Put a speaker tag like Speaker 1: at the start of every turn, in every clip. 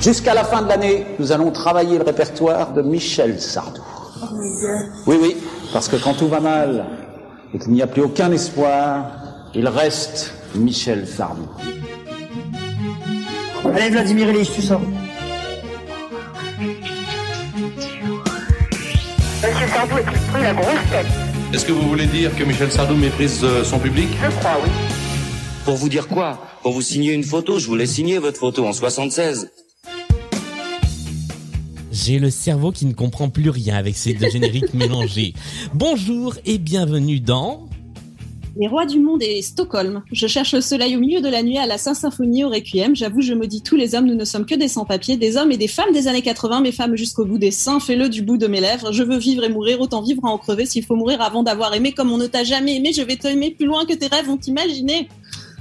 Speaker 1: Jusqu'à la fin de l'année, nous allons travailler le répertoire de Michel Sardou. Oui, oui, parce que quand tout va mal et qu'il n'y a plus aucun espoir, il reste Michel Sardou.
Speaker 2: Allez Vladimir Ilyich, tu sors.
Speaker 3: Sardou est la grosse tête.
Speaker 4: Est-ce que vous voulez dire que Michel Sardou méprise euh, son public?
Speaker 3: Je crois, oui.
Speaker 5: Pour vous dire quoi? Pour vous signer une photo, je voulais signer votre photo en 76.
Speaker 6: J'ai le cerveau qui ne comprend plus rien avec ces deux génériques mélangés. Bonjour et bienvenue dans...
Speaker 7: Les rois du monde et Stockholm. Je cherche le soleil au milieu de la nuit à la Saint-Symphonie au Requiem. J'avoue, je maudis tous les hommes. Nous ne sommes que des sans-papiers, des hommes et des femmes des années 80, mes femmes jusqu'au bout des seins. Fais-le du bout de mes lèvres. Je veux vivre et mourir, autant vivre à en crever. S'il faut mourir avant d'avoir aimé comme on ne t'a jamais aimé, je vais t'aimer plus loin que tes rêves ont imaginé.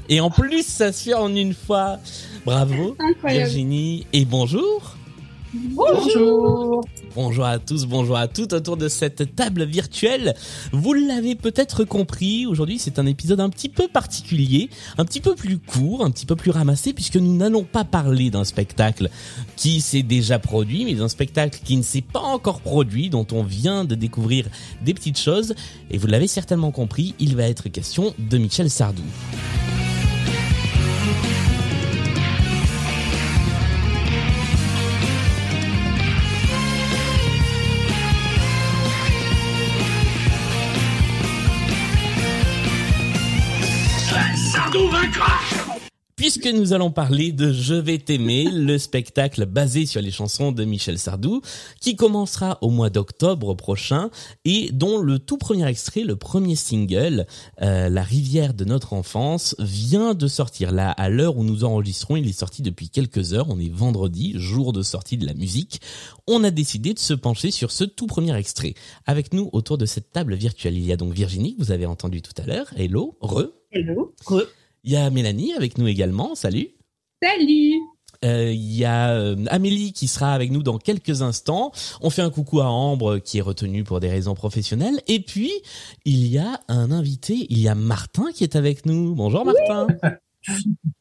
Speaker 6: Et en plus, ça se fait en une fois. Bravo. Virginie. Et bonjour.
Speaker 7: Bonjour.
Speaker 6: Bonjour à tous, bonjour à toutes autour de cette table virtuelle. Vous l'avez peut-être compris, aujourd'hui c'est un épisode un petit peu particulier, un petit peu plus court, un petit peu plus ramassé, puisque nous n'allons pas parler d'un spectacle qui s'est déjà produit, mais d'un spectacle qui ne s'est pas encore produit, dont on vient de découvrir des petites choses. Et vous l'avez certainement compris, il va être question de Michel Sardou. Puisque nous allons parler de Je vais t'aimer, le spectacle basé sur les chansons de Michel Sardou, qui commencera au mois d'octobre prochain et dont le tout premier extrait, le premier single, euh, La rivière de notre enfance, vient de sortir. Là, à l'heure où nous enregistrons, il est sorti depuis quelques heures. On est vendredi, jour de sortie de la musique. On a décidé de se pencher sur ce tout premier extrait. Avec nous autour de cette table virtuelle, il y a donc Virginie, que vous avez entendu tout à l'heure. Hello, re.
Speaker 7: Hello.
Speaker 6: Il y a Mélanie avec nous également. Salut.
Speaker 7: Salut.
Speaker 6: Euh, Il y a euh, Amélie qui sera avec nous dans quelques instants. On fait un coucou à Ambre qui est retenue pour des raisons professionnelles. Et puis, il y a un invité, il y a Martin qui est avec nous. Bonjour Martin.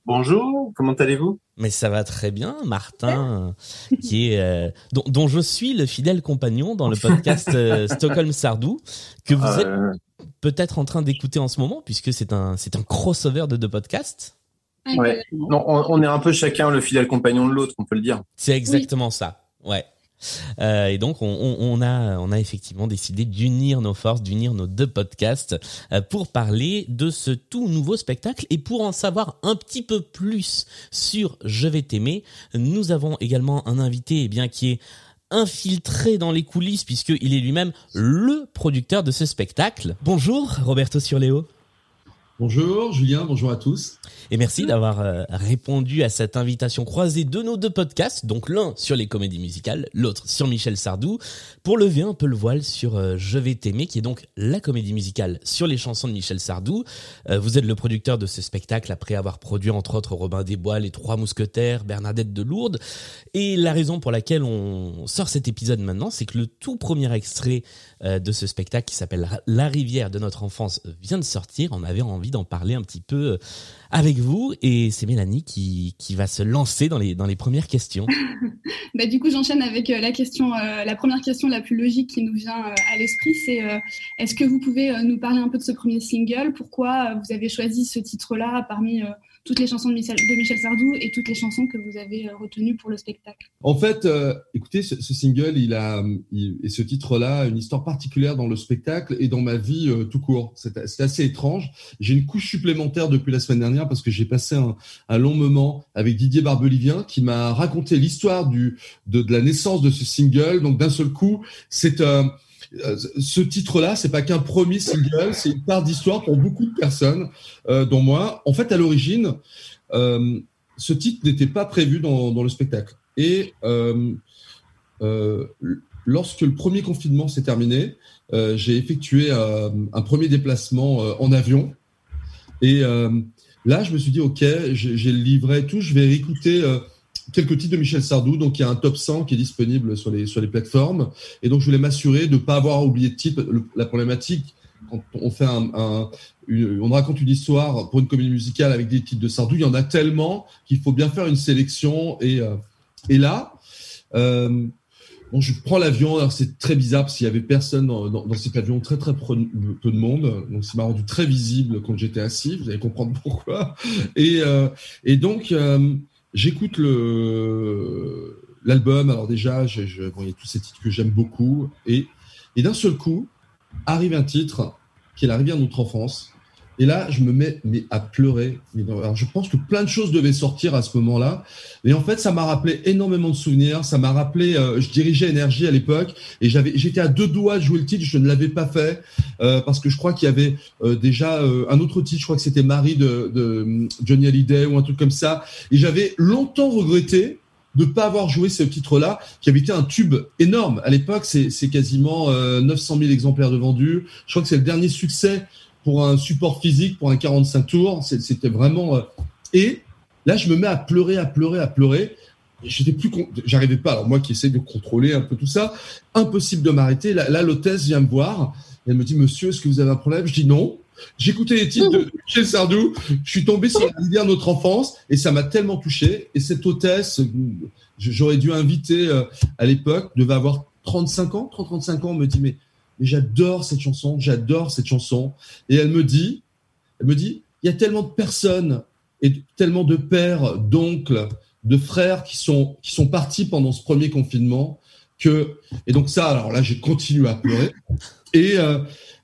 Speaker 8: Bonjour, comment allez-vous?
Speaker 6: Mais ça va très bien, Martin, qui est euh, dont, dont je suis le fidèle compagnon dans le podcast Stockholm Sardou que vous êtes peut-être en train d'écouter en ce moment puisque c'est un c'est un crossover de deux podcasts.
Speaker 8: ouais. Non, on, on est un peu chacun le fidèle compagnon de l'autre, on peut le dire.
Speaker 6: C'est exactement ça. Ouais. Euh, et donc on, on, on a on a effectivement décidé d'unir nos forces, d'unir nos deux podcasts euh, pour parler de ce tout nouveau spectacle et pour en savoir un petit peu plus sur Je vais t'aimer. Nous avons également un invité eh bien qui est infiltré dans les coulisses puisqu'il est lui-même le producteur de ce spectacle. Bonjour Roberto Surleo.
Speaker 9: Bonjour Julien, bonjour à tous.
Speaker 6: Et merci d'avoir euh, répondu à cette invitation croisée de nos deux podcasts, donc l'un sur les comédies musicales, l'autre sur Michel Sardou, pour lever un peu le voile sur euh, Je vais t'aimer, qui est donc la comédie musicale sur les chansons de Michel Sardou. Euh, vous êtes le producteur de ce spectacle après avoir produit entre autres Robin des Bois, Les Trois Mousquetaires, Bernadette de Lourdes. Et la raison pour laquelle on sort cet épisode maintenant, c'est que le tout premier extrait de ce spectacle qui s'appelle La rivière de notre enfance vient de sortir. On avait envie d'en parler un petit peu euh, avec vous et c'est Mélanie qui, qui va se lancer dans les, dans les premières questions.
Speaker 10: Bah, du coup, j'enchaîne avec euh, la question, euh, la première question la plus logique qui nous vient à l'esprit, c'est est-ce que vous pouvez nous parler un peu de ce premier single? Pourquoi vous avez choisi ce titre-là parmi toutes les chansons de Michel, Sardou et toutes les chansons que vous avez euh, retenues pour le spectacle
Speaker 9: En fait, euh, écoutez, ce, ce, single, il a il, et ce titre-là une histoire particulière dans le spectacle et dans ma vie euh, tout court. C'est assez étrange. J'ai une couche supplémentaire depuis la semaine dernière parce que j'ai passé un, un, long moment avec Didier Barbelivien qui m'a raconté l'histoire du de, de, la naissance de ce single. Donc d'un seul coup, c'est ce titre-là, c'est pas qu'un premier single, c'est une part d'histoire pour beaucoup de personnes, euh, dont moi. En fait, à l'origine, euh, ce titre n'était pas prévu dans, le spectacle. Et euh, euh lorsque le premier confinement s'est terminé, euh, j'ai effectué un premier déplacement en avion. Et là, je me suis dit, OK, j'ai le livret et tout, je vais écouter quelques titres de Michel Sardou. Donc, il y a un top 100 qui est disponible sur les, sur les plateformes. Et donc, je voulais m'assurer de ne pas avoir oublié de titre. la problématique, quand on fait un, on raconte une histoire pour une comédie musicale avec des titres de Sardou, il y en a tellement qu'il faut bien faire une sélection. Et, euh, et là, euh, je prends l'avion. Alors, c'est très bizarre parce qu'il y avait personne dans, dans, dans, cet avion, très, très peu de monde. Donc, ça m'a rendu très visible quand j'étais assis. Vous allez comprendre pourquoi. Et, euh, et donc, euh, J'écoute l'album. Alors déjà, je, je, bon, il y a tous ces titres que j'aime beaucoup. Et, et d'un seul coup, arrive un titre qui est La rivière notre enfance. Et là, je me mets mais à pleurer. Alors, je pense que plein de choses devaient sortir à ce moment-là. Et en fait, ça m'a rappelé énormément de souvenirs. Ça m'a rappelé, euh, je dirigeais Énergie à l'époque et j'avais, j'étais à deux doigts de jouer le titre. Je ne l'avais pas fait euh, parce que je crois qu'il y avait euh, déjà euh, un autre titre. Je crois que c'était Marie de, de Johnny Hallyday ou un truc comme ça. Et j'avais longtemps regretté de pas avoir joué ce titre-là, qui avait été un tube énorme. À l'époque, c'est quasiment 900 000 exemplaires de vendus. Je crois que c'est le dernier succès pour un support physique, pour un 45 tours. C'était vraiment. Euh, et là, je me mets à pleurer, à pleurer, à pleurer. J'étais plus, j'arrivais pas. Alors moi qui essaie de contrôler un peu tout ça, impossible de m'arrêter. Là, l'hôtesse vient me voir. elle me dit, Monsieur, est-ce que vous avez un problème? Je dis non. J'écoutais les titres de Michel Sardou. Je suis tombé sur la rivière notre enfance et ça m'a tellement touché. Et cette hôtesse, j'aurais dû inviter euh, à l'époque, devait avoir 35 ans, 30-35 ans, me dit mais j'adore cette chanson, j'adore cette chanson. Et elle me dit, elle me dit, il y a tellement de personnes et tellement de pères, d'oncles, de frères qui sont qui sont partis pendant ce premier confinement que et donc ça alors là j'ai continué à pleurer. Et euh,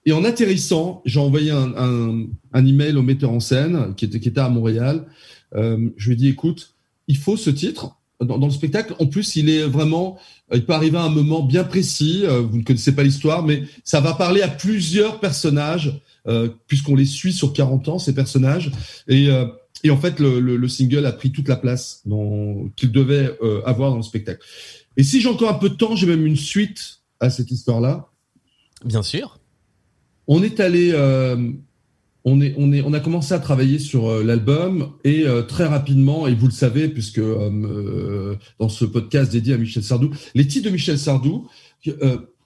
Speaker 9: et en atterrissant j'ai envoyé un, un, un email au metteur en scène qui était qui était à Montréal. Euh, je lui ai dit écoute il faut ce titre dans, dans, le spectacle. En plus, il est vraiment, euh, il peut arriver à un moment bien précis. Euh, vous ne connaissez pas l'histoire, mais ça va parler à plusieurs personnages, euh, puisqu'on les suit sur 40 ans ces personnages. Et, euh, et en fait, le, le, le, single a pris toute la place qu'il devait euh, avoir dans le spectacle. Et si j'ai encore un peu de temps, j'ai même une suite à cette histoire-là.
Speaker 6: Bien sûr.
Speaker 9: On est allé on, est, on, est, on a commencé à travailler sur euh, l'album et euh, très rapidement, et vous le savez, puisque euh, dans ce podcast dédié à Michel Sardou, les titres de Michel Sardou,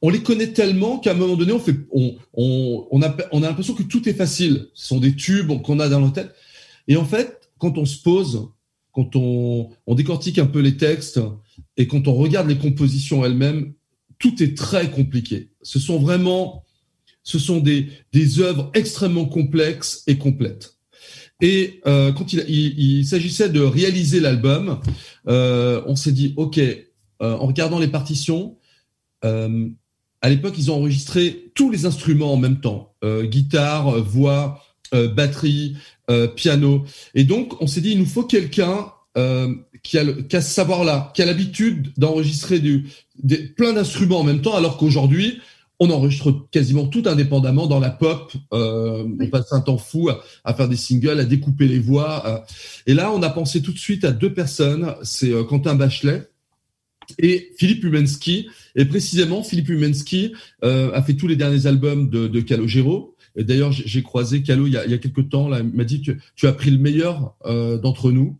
Speaker 9: on les connaît tellement qu'à un moment donné, on, fait, on, on, on a, on a l'impression que tout est facile. Ce sont des tubes qu'on a dans nos têtes. Et en fait, quand on se pose, quand on, on décortique un peu les textes et quand on regarde les compositions elles-mêmes, tout est très compliqué. Ce sont vraiment ce sont des, des œuvres extrêmement complexes et complètes. Et euh, quand il, il, s'agissait de réaliser l'album, euh, on s'est dit, OK, euh, en regardant les partitions, euh, à l'époque, ils ont enregistré tous les instruments en même temps, euh, guitare, voix, euh, batterie, piano. Et donc, on s'est dit, il nous faut quelqu'un qui a, le, qui a ce savoir-là, qui a l'habitude d'enregistrer du, des, plein d'instruments en même temps, alors qu'aujourd'hui, on enregistre quasiment tout indépendamment dans la pop. Euh, on passe un temps fou à, à, faire des singles, à découper les voix. Euh. Et là, on a pensé tout de suite à deux personnes. C'est euh, Quentin Bachelet et Philippe Umensky. Et précisément, Philippe Umensky euh, a fait tous les derniers albums de, de Calogero. Et d'ailleurs, j'ai croisé Calo il y a, il y a quelques temps. Là, il m'a dit que tu as pris le meilleur euh, d'entre nous.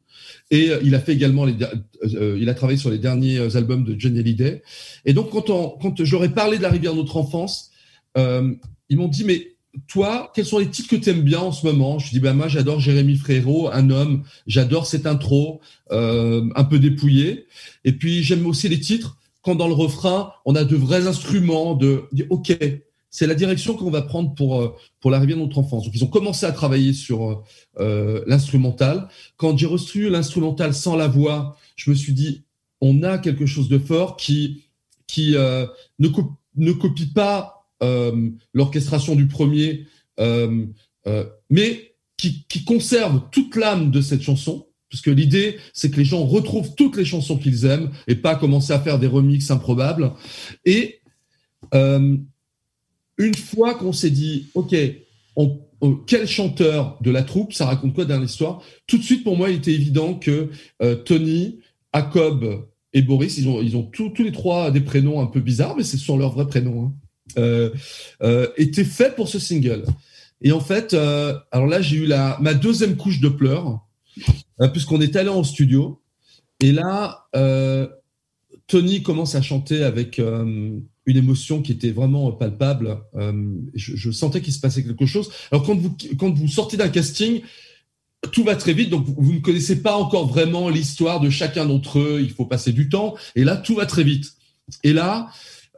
Speaker 9: Et euh, il a fait également les, euh, il a travaillé sur les derniers euh, albums de Johnny Hallyday. Et donc quand on, quand j'aurais parlé de la rivière de notre enfance, euh, ils m'ont dit mais toi, quels sont les titres que tu aimes bien en ce moment? Je dis ben moi j'adore Jérémy Frérot, un homme, j'adore cette intro, euh, un peu dépouillée. Et puis j'aime aussi les titres quand dans le refrain on a de vrais instruments, de ok c'est la direction qu'on va prendre pour euh, pour l'arrivée de notre enfance. Donc ils ont commencé à travailler sur euh, l'instrumental. Quand j'ai reçu l'instrumental sans la voix, je me suis dit on a quelque chose de fort qui euh, ne copie pas euh, l'orchestration du premier, euh, mais qui, conserve toute l'âme de cette chanson. Puisque l'idée, c'est que les gens retrouvent toutes les chansons qu'ils aiment et pas commencer à faire des remixes improbables. Et euh, une fois qu'on s'est dit, OK, on, quel chanteur de la troupe, ça raconte quoi dans l'histoire? Tout de suite, pour moi, il était évident que euh, Tony, Jacob et Boris, ils ont, ils ont tous les trois des prénoms un peu bizarres, mais ce sont leurs vrais prénoms, hein, euh, euh, étaient faits pour ce single. Et en fait, euh, alors là, j'ai eu la, ma deuxième couche de pleurs, euh, puisqu'on est allé en studio. Et là, euh, Tony commence à chanter avec une émotion qui était vraiment palpable. Euh, je, je, sentais qu'il se passait quelque chose. Alors quand vous quand vous sortez d'un casting, tout va très vite, donc vous, vous ne connaissez pas encore vraiment l'histoire de chacun d'entre eux. Il faut passer du temps, et là tout va très vite. Et là,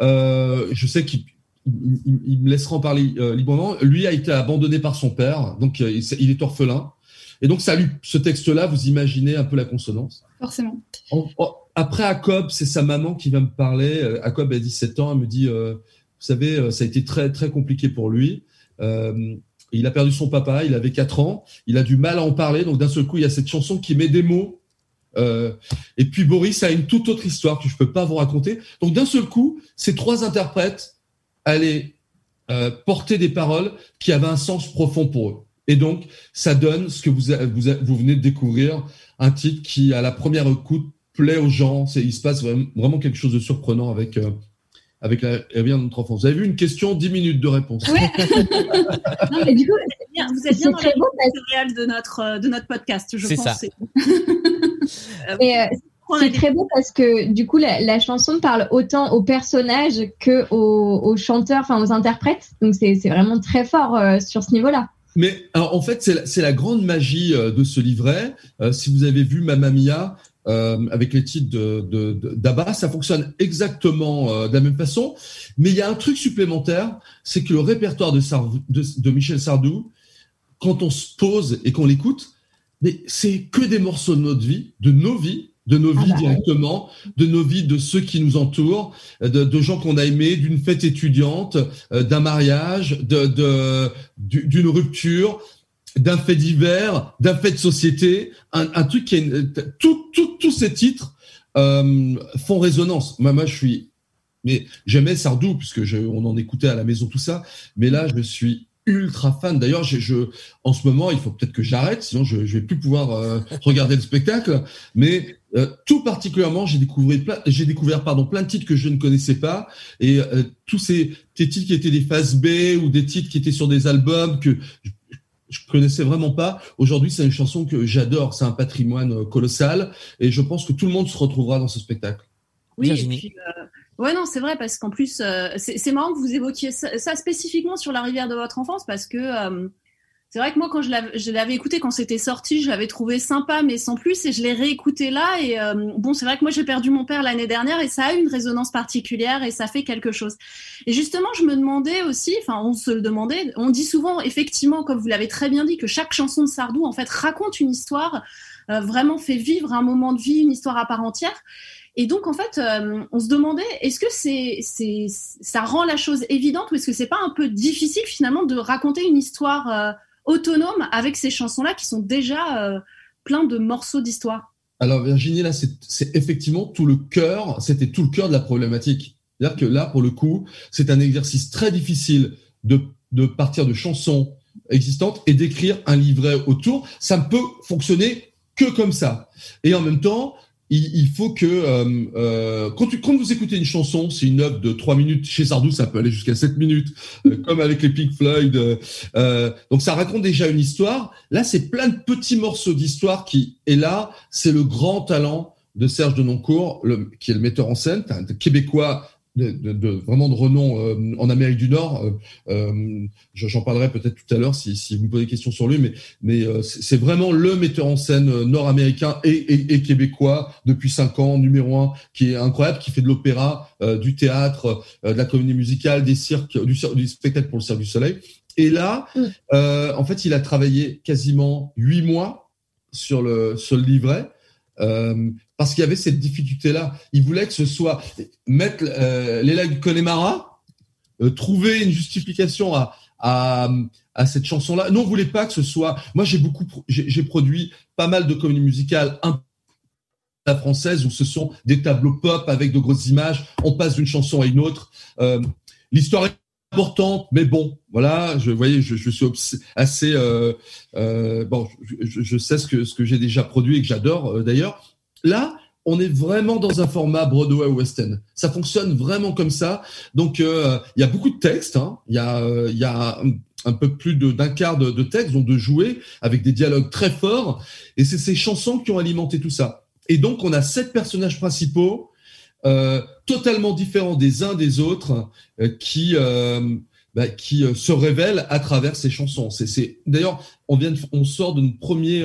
Speaker 9: euh, je sais qu'il il, il, me laissera en parler euh, librement. Lui a été abandonné par son père, donc euh, il est orphelin. Et donc ça lui, ce texte-là, vous imaginez un peu la consonance?
Speaker 10: Forcément.
Speaker 9: En, en, après Jacob, c'est sa maman qui va me parler. Jacob a 17 ans, elle me dit, euh, vous savez, euh, ça a été très très compliqué pour lui. Euh, il a perdu son papa, il avait 4 ans, il a du mal à en parler, donc d'un seul coup, il y a cette chanson qui met des mots. Euh, et puis Boris a une toute autre histoire que je peux pas vous raconter. Donc d'un seul coup, ces trois interprètes allaient euh, porter des paroles qui avaient un sens profond pour eux. Et donc, ça donne ce que vous, vous, vous venez de découvrir, un titre qui, à la première écoute, plaît aux gens. Il se passe vraiment quelque chose de surprenant avec, euh, avec la rivière de notre enfance. Vous avez vu une question, 10 minutes de réponse.
Speaker 7: Ouais. non, mais du coup, bien, vous êtes bien dans l'éditorial de notre, de notre podcast, je pense.
Speaker 6: Ça.
Speaker 2: Et, euh, c'est très beau parce que du coup la, la, chanson parle autant aux personnages que aux, aux chanteurs, enfin aux interprètes. Donc c'est vraiment très fort euh, sur ce niveau-là.
Speaker 9: Mais alors, en fait, c'est la, la, grande magie euh, de ce livret. Euh, si vous avez vu Mamma Mia, euh, avec les titres de, d'Abba, ça fonctionne exactement euh, de la même façon. Mais il y a un truc supplémentaire, c'est que le répertoire de, Sardou, de, de, Michel Sardou, quand on se pose et qu'on l'écoute, mais c'est que des morceaux de notre vie, de nos vies, de nos vies ah bah, directement, oui. de nos vies de ceux qui nous entourent, de, de gens qu'on a aimés, d'une fête étudiante, euh, d'un mariage, de, de, d'une rupture, d'un fait divers, d'un fait de société, un, truc qui est tous tout, tout ces titres euh, font résonance. Moi, moi, je suis, mais j'aimais Sardou puisque on en écoutait à la maison tout ça, mais là, je suis ultra fan. D'ailleurs, je, en ce moment, il faut peut-être que j'arrête, sinon je, je vais plus pouvoir euh, regarder le spectacle. Mais euh, tout particulièrement, j'ai découvert, plein, j'ai découvert pardon plein de titres que je ne connaissais pas et tous ces, ces titres qui étaient des phases B ou des titres qui étaient sur des albums que je connaissais vraiment pas. Aujourd'hui, c'est une chanson que j'adore. C'est un patrimoine euh, colossal et je pense que tout le monde se retrouvera dans ce spectacle.
Speaker 7: Oui, et puis, euh, ouais, non, c'est vrai parce qu'en plus, euh, c'est marrant que vous évoquiez ça, ça, spécifiquement sur la rivière de votre enfance parce que euh, c'est vrai que moi, quand je l'avais écouté quand c'était sorti, je l'avais trouvé sympa, mais sans plus, et je l'ai réécouté là. Et euh, bon, c'est vrai que moi, j'ai perdu mon père l'année dernière, et ça a une résonance particulière, et ça fait quelque chose. Et justement, je me demandais aussi, enfin, on se le demandait, on dit souvent, effectivement, comme vous l'avez très bien dit, que chaque chanson de Sardou, en fait, raconte une histoire, euh, vraiment fait vivre un moment de vie, une histoire à part entière. Et donc, en fait, euh, on se demandait, est-ce que c'est, c'est, ça rend la chose évidente ou est-ce que c'est pas un peu difficile finalement de raconter une histoire euh, autonome avec ces chansons-là qui sont déjà euh, plein de morceaux d'histoire
Speaker 9: Alors Virginie, là, c'est effectivement tout le cœur, c'était tout le cœur de la problématique. C'est-à-dire que là, pour le coup, c'est un exercice très difficile de, de partir de chansons existantes et d'écrire un livret autour. Ça ne peut fonctionner que comme ça. Et en même temps, il, il faut que euh, euh, quand, tu, quand vous écoutez une chanson, c'est une œuvre de 3 minutes. Chez Sardou, ça peut aller jusqu'à 7 minutes, euh, comme avec les Pink Floyd. Euh, donc ça raconte déjà une histoire. Là, c'est plein de petits morceaux d'histoire qui. Et là, c'est le grand talent de Serge Denoncourt, le, qui est le metteur en scène, un québécois de, de, de, vraiment de renom euh, en Amérique du Nord. Euh, euh J'en parlerai peut-être tout à l'heure si, si, vous me posez des questions sur lui, mais, mais euh, c'est vraiment le metteur en scène nord-américain et, et, et, québécois depuis cinq ans, numéro un, qui est incroyable, qui fait de l'opéra, du théâtre, de la comédie musicale, des cirques, du, du, spectacle pour le Cirque du Soleil. Et là, mm. en fait, il a travaillé quasiment huit mois sur le, sur le livret. Euh, parce qu'il y avait cette difficulté-là. Il voulait que ce soit mettre euh, l'élague du Connemara, euh, trouver une justification à, à, à cette chanson-là. Non, on voulait pas que ce soit. Moi, j'ai beaucoup, j'ai produit pas mal de comédies musicales un la française où ce sont des tableaux pop avec de grosses images. On passe d'une chanson à une autre. Euh, L'histoire importante, mais bon, voilà. Je voyez, je, je suis assez euh, euh, bon. Je, je, sais ce que ce que j'ai déjà produit et que j'adore euh, d'ailleurs. Là, on est vraiment dans un format Broadway West End. Ça fonctionne vraiment comme ça. Donc, euh, il y a beaucoup de textes. Hein. Il y a, euh, il y a un, peu plus d'un quart de, de textes, donc de jouer avec des dialogues très forts. Et c'est ces chansons qui ont alimenté tout ça. Et donc, on a sept personnages principaux, euh, totalement différents des uns des autres, euh, qui euh, bah, qui se révèlent à travers ces chansons. C'est d'ailleurs, on vient, de, on sort de notre premier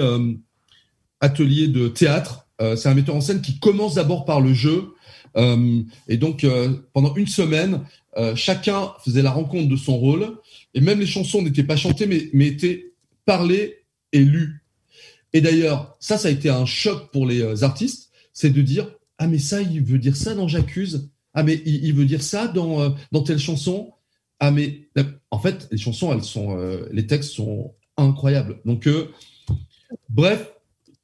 Speaker 9: atelier de théâtre euh, c'est un metteur en scène qui commence d'abord par le jeu. Euh, et donc, euh, pendant une semaine, chacun faisait la rencontre de son rôle. Et même les chansons n'étaient pas chantées, mais, mais étaient parlées et lues. Et d'ailleurs, ça, ça a été un choc pour les artistes. C'est de dire, ah, mais ça, il veut dire ça dans J'accuse. Ah, mais il, veut dire ça dans, dans telle chanson. Ah, mais en fait, les chansons, elles sont, les textes sont incroyables. Donc, bref,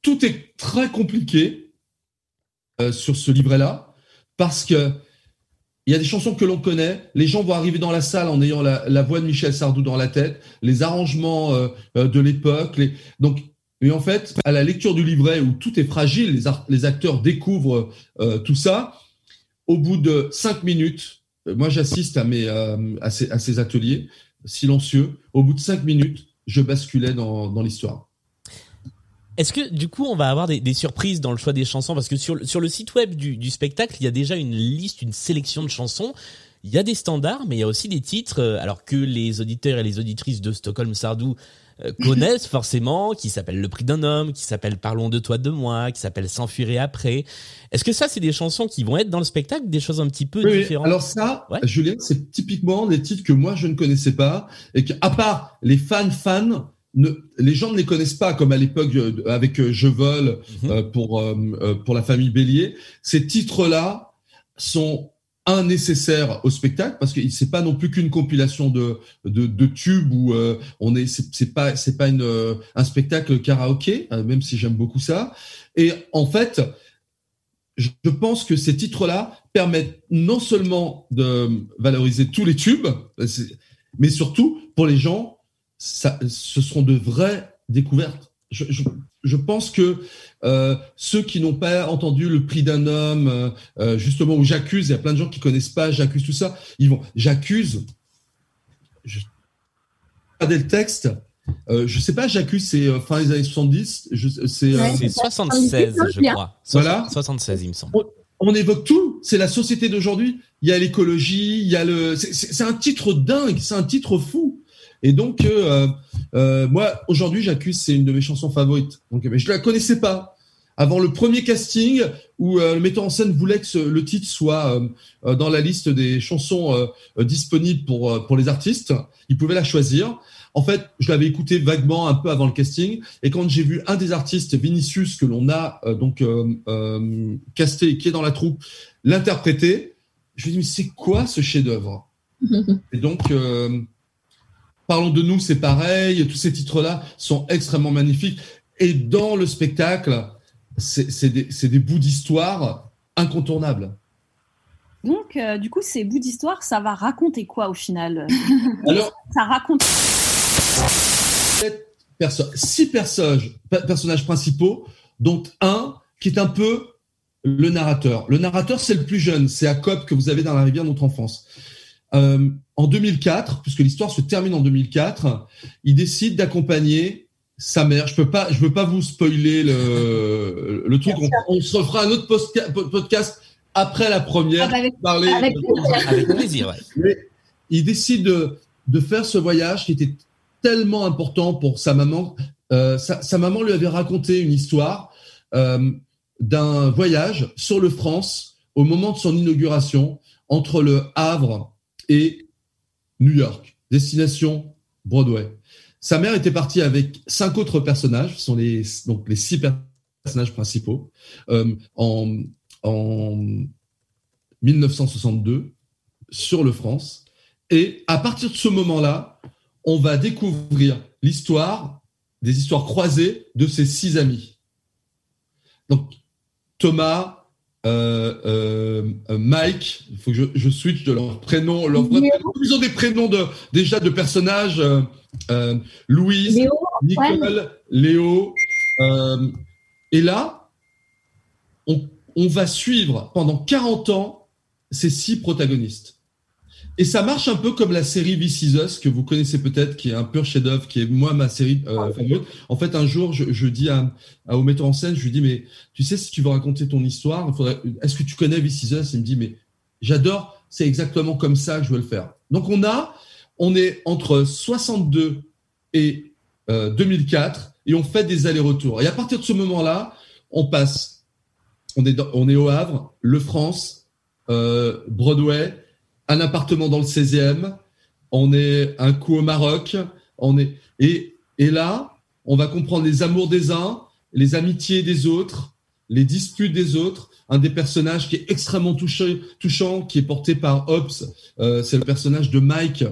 Speaker 9: tout est très compliqué euh, sur ce livret-là parce que il y a des chansons que l'on connaît, les gens vont arriver dans la salle en ayant la, voix de Michel Sardou dans la tête, les arrangements euh, euh, de l'époque, et en fait, à la lecture du livret où tout est fragile, les, acteurs découvrent tout ça. Au bout de cinq minutes, moi j'assiste à mes ces, à, ces, ateliers silencieux. Au bout de cinq minutes, je basculais dans, dans l'histoire.
Speaker 6: Est-ce que du coup on va avoir des, surprises dans le choix des chansons? Parce que sur, sur le site web du, du, spectacle il y a déjà une liste, une sélection de chansons. Il y a des standards, mais il y a aussi des titres, euh, alors que les auditeurs et les auditrices de Stockholm Sardou euh, connaissent forcément, qui s'appellent Le Prix d'un homme, qui s'appelle Parlons de toi de moi, qui s'appelle S'enfuir et après. Est-ce que ça, c'est des chansons qui vont être dans le spectacle, des choses un petit peu différentes?
Speaker 9: Alors ça, Julien, c'est typiquement des titres que moi je ne connaissais pas et que, à part les fans fans, les gens ne les connaissent pas comme à l'époque euh, avec euh, Je vole mhm. euh, pour pour la famille Bélier. Ces titres-là sont un nécessaire au spectacle parce que c'est pas non plus qu'une compilation de de, tubes où on est c'est pas c'est pas une un spectacle karaoké même si j'aime beaucoup ça et en fait je pense que ces titres-là permettent non seulement de valoriser tous les tubes mais surtout pour les gens ça, ce seront de vraies découvertes. Je, je, je pense que euh, ceux qui n'ont pas entendu le prix d'un homme, euh, euh justement où j'accuse, il y a plein de gens qui connaissent pas, j'accuse tout ça, ils vont, j'accuse. Je regardez le texte. Euh, je sais pas, j'accuse, c'est euh, fin des années 70.
Speaker 6: C'est ouais, 76, je crois. Voilà. 76, il me semble.
Speaker 9: On, on évoque tout. C'est la société d'aujourd'hui. Il y a l'écologie, il y a le. C'est un titre dingue, c'est un titre fou. Et donc, euh, euh, moi, aujourd'hui, j'accuse, c'est une de mes chansons favorites. Donc, mais je la connaissais pas. Avant le premier casting, où euh, le metteur en scène voulait que le titre soit euh, dans la liste des chansons disponibles pour pour les artistes, il pouvait la choisir. En fait, je l'avais écouté vaguement un peu avant le casting, et quand j'ai vu un des artistes, Vinicius, que l'on a donc casté, qui est dans la troupe, l'interpréter, je me dis mais c'est quoi ce chef-d'œuvre? Et donc Parlons de nous, c'est pareil. Tous ces titres-là sont extrêmement magnifiques. Et dans le spectacle, c'est des, des, bouts d'histoire incontournables.
Speaker 7: Donc, euh, du coup, ces bouts d'histoire, ça va raconter quoi au final? Alors, ça raconte.
Speaker 9: six personnages, personnages principaux, dont un qui est un peu le narrateur. Le narrateur, c'est le plus jeune, c'est Jacob que vous avez dans la rivière notre enfance. Euh, en 2004, puisque l'histoire se termine en 2004, il décide d'accompagner sa mère. Je peux pas, je veux pas vous spoiler le, le truc. On, se refera un autre podcast après la première,
Speaker 2: Ah bah avec-
Speaker 9: parler.
Speaker 2: avec plaisir.
Speaker 6: Avec plaisir, ouais.
Speaker 9: Mais il décide de, de faire ce voyage qui était tellement important pour sa maman. Euh, sa, sa maman lui avait raconté une histoire euh, d'un voyage sur le France au moment de son inauguration entre le Havre et New York, destination Broadway. Sa mère était partie avec cinq autres personnages, sont les, donc les six personnages principaux, euh, en, en 1962 sur le France. Et à partir de ce moment-là, on va découvrir l'histoire, des histoires croisées de ces six amis. Donc, Thomas, euh, euh, euh, Mike, il faut que je, je switch de leurs prénoms. Leurs vrais prénoms. Ils ont des prénoms de, déjà de personnages. Louise,
Speaker 2: Léo,
Speaker 9: Nicole, Léo. et là, on, on va suivre pendant 40 ans ces six protagonistes. Et ça marche un peu comme la série This Is Us, que vous connaissez peut-être, qui est un pur chef-d'œuvre, qui est moi ma série euh, favorite. En fait, un jour, je, je dis à, à- au metteur en scène, je lui dis, mais tu sais, si tu veux raconter ton histoire, faudrait, est-ce que tu connais This Is Us? Il me dit, mais j'adore, c'est exactement comme ça que je veux le faire. Donc on a, on est entre 62 et euh, 2004, et on fait des allers-retours. Et à partir de ce moment-là, on passe, on est, dans- on est au Havre, Le France, euh, Broadway, un appartement dans le 16e, on est un coup au Maroc, on est et, et là, on va comprendre les amours des uns, les amitiés des autres, les disputes des autres. Un des personnages qui est extrêmement touchant, qui est porté par Hobbes, euh, c'est le personnage de Mike,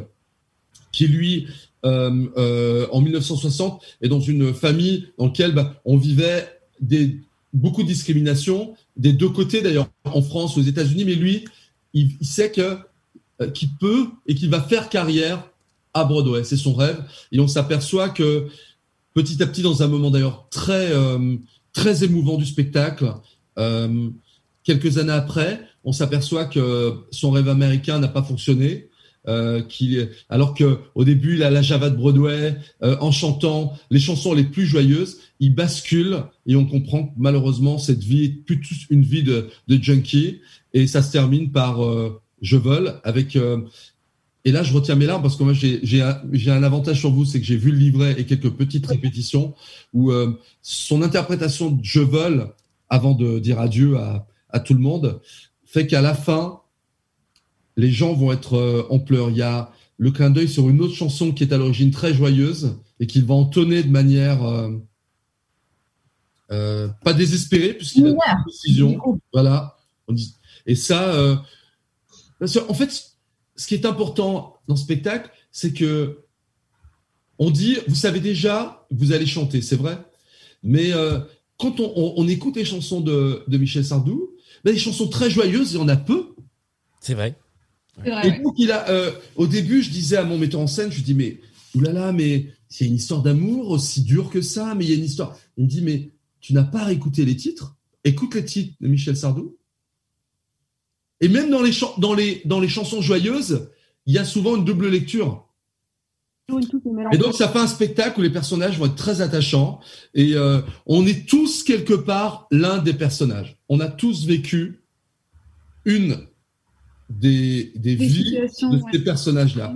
Speaker 9: qui lui, euh, euh, en 1960, est dans une famille dans laquelle bah, on vivait beaucoup de discrimination, des deux côtés d'ailleurs, en France, aux États-Unis, mais lui, il sait que euh, qu'il peut et qu'il va faire carrière à Broadway. C'est son rêve. Et on s'aperçoit que petit à petit, dans un moment d'ailleurs très, euh, très émouvant du spectacle, euh, quelques années après, on s'aperçoit que son rêve américain n'a pas fonctionné. Euh, qu'il, alors que au début, il a la Java de Broadway, euh, en chantant les chansons les plus joyeuses, il bascule et on comprend que malheureusement cette vie est plutôt une vie de, de junkie et ça se termine par euh, je vole avec euh, et là je retiens mes larmes parce que moi j'ai un, un avantage sur vous c'est que j'ai vu le livret et quelques petites répétitions où euh, son interprétation de je vole avant de dire adieu à, à tout le monde fait qu'à la fin les gens vont être euh, en pleurs. Il y a le clin d'œil sur une autre chanson qui est à l'origine très joyeuse et qu'il va entonner de manière pas désespérée puisqu'il a une décision. Voilà. On dit et ça euh, parce que, en fait, ce qui est important dans ce spectacle, c'est que on dit, vous savez déjà, vous allez chanter, c'est vrai, mais euh, quand on, on- on écoute les chansons de, de Michel Sardou, ben, les chansons très joyeuses, il y en a peu.
Speaker 6: C'est vrai.
Speaker 9: Et
Speaker 10: ouais.
Speaker 9: donc, il a, euh, au début, je disais à mon metteur en scène, je lui dis, mais oulala, mais c'est une histoire d'amour aussi dure que ça, mais il y a une histoire. Il me dit, mais tu n'as pas réécouté les titres? Écoute les titres de Michel Sardou. Et même dans les, dans les, dans les chansons joyeuses, il y a souvent une double lecture. Et donc, ça fait un spectacle où les personnages vont être très attachants et euh, on est tous quelque part l'un des personnages. On a tous vécu une des, des,
Speaker 2: Des
Speaker 9: vies de
Speaker 2: ouais.
Speaker 9: ces personnages-là.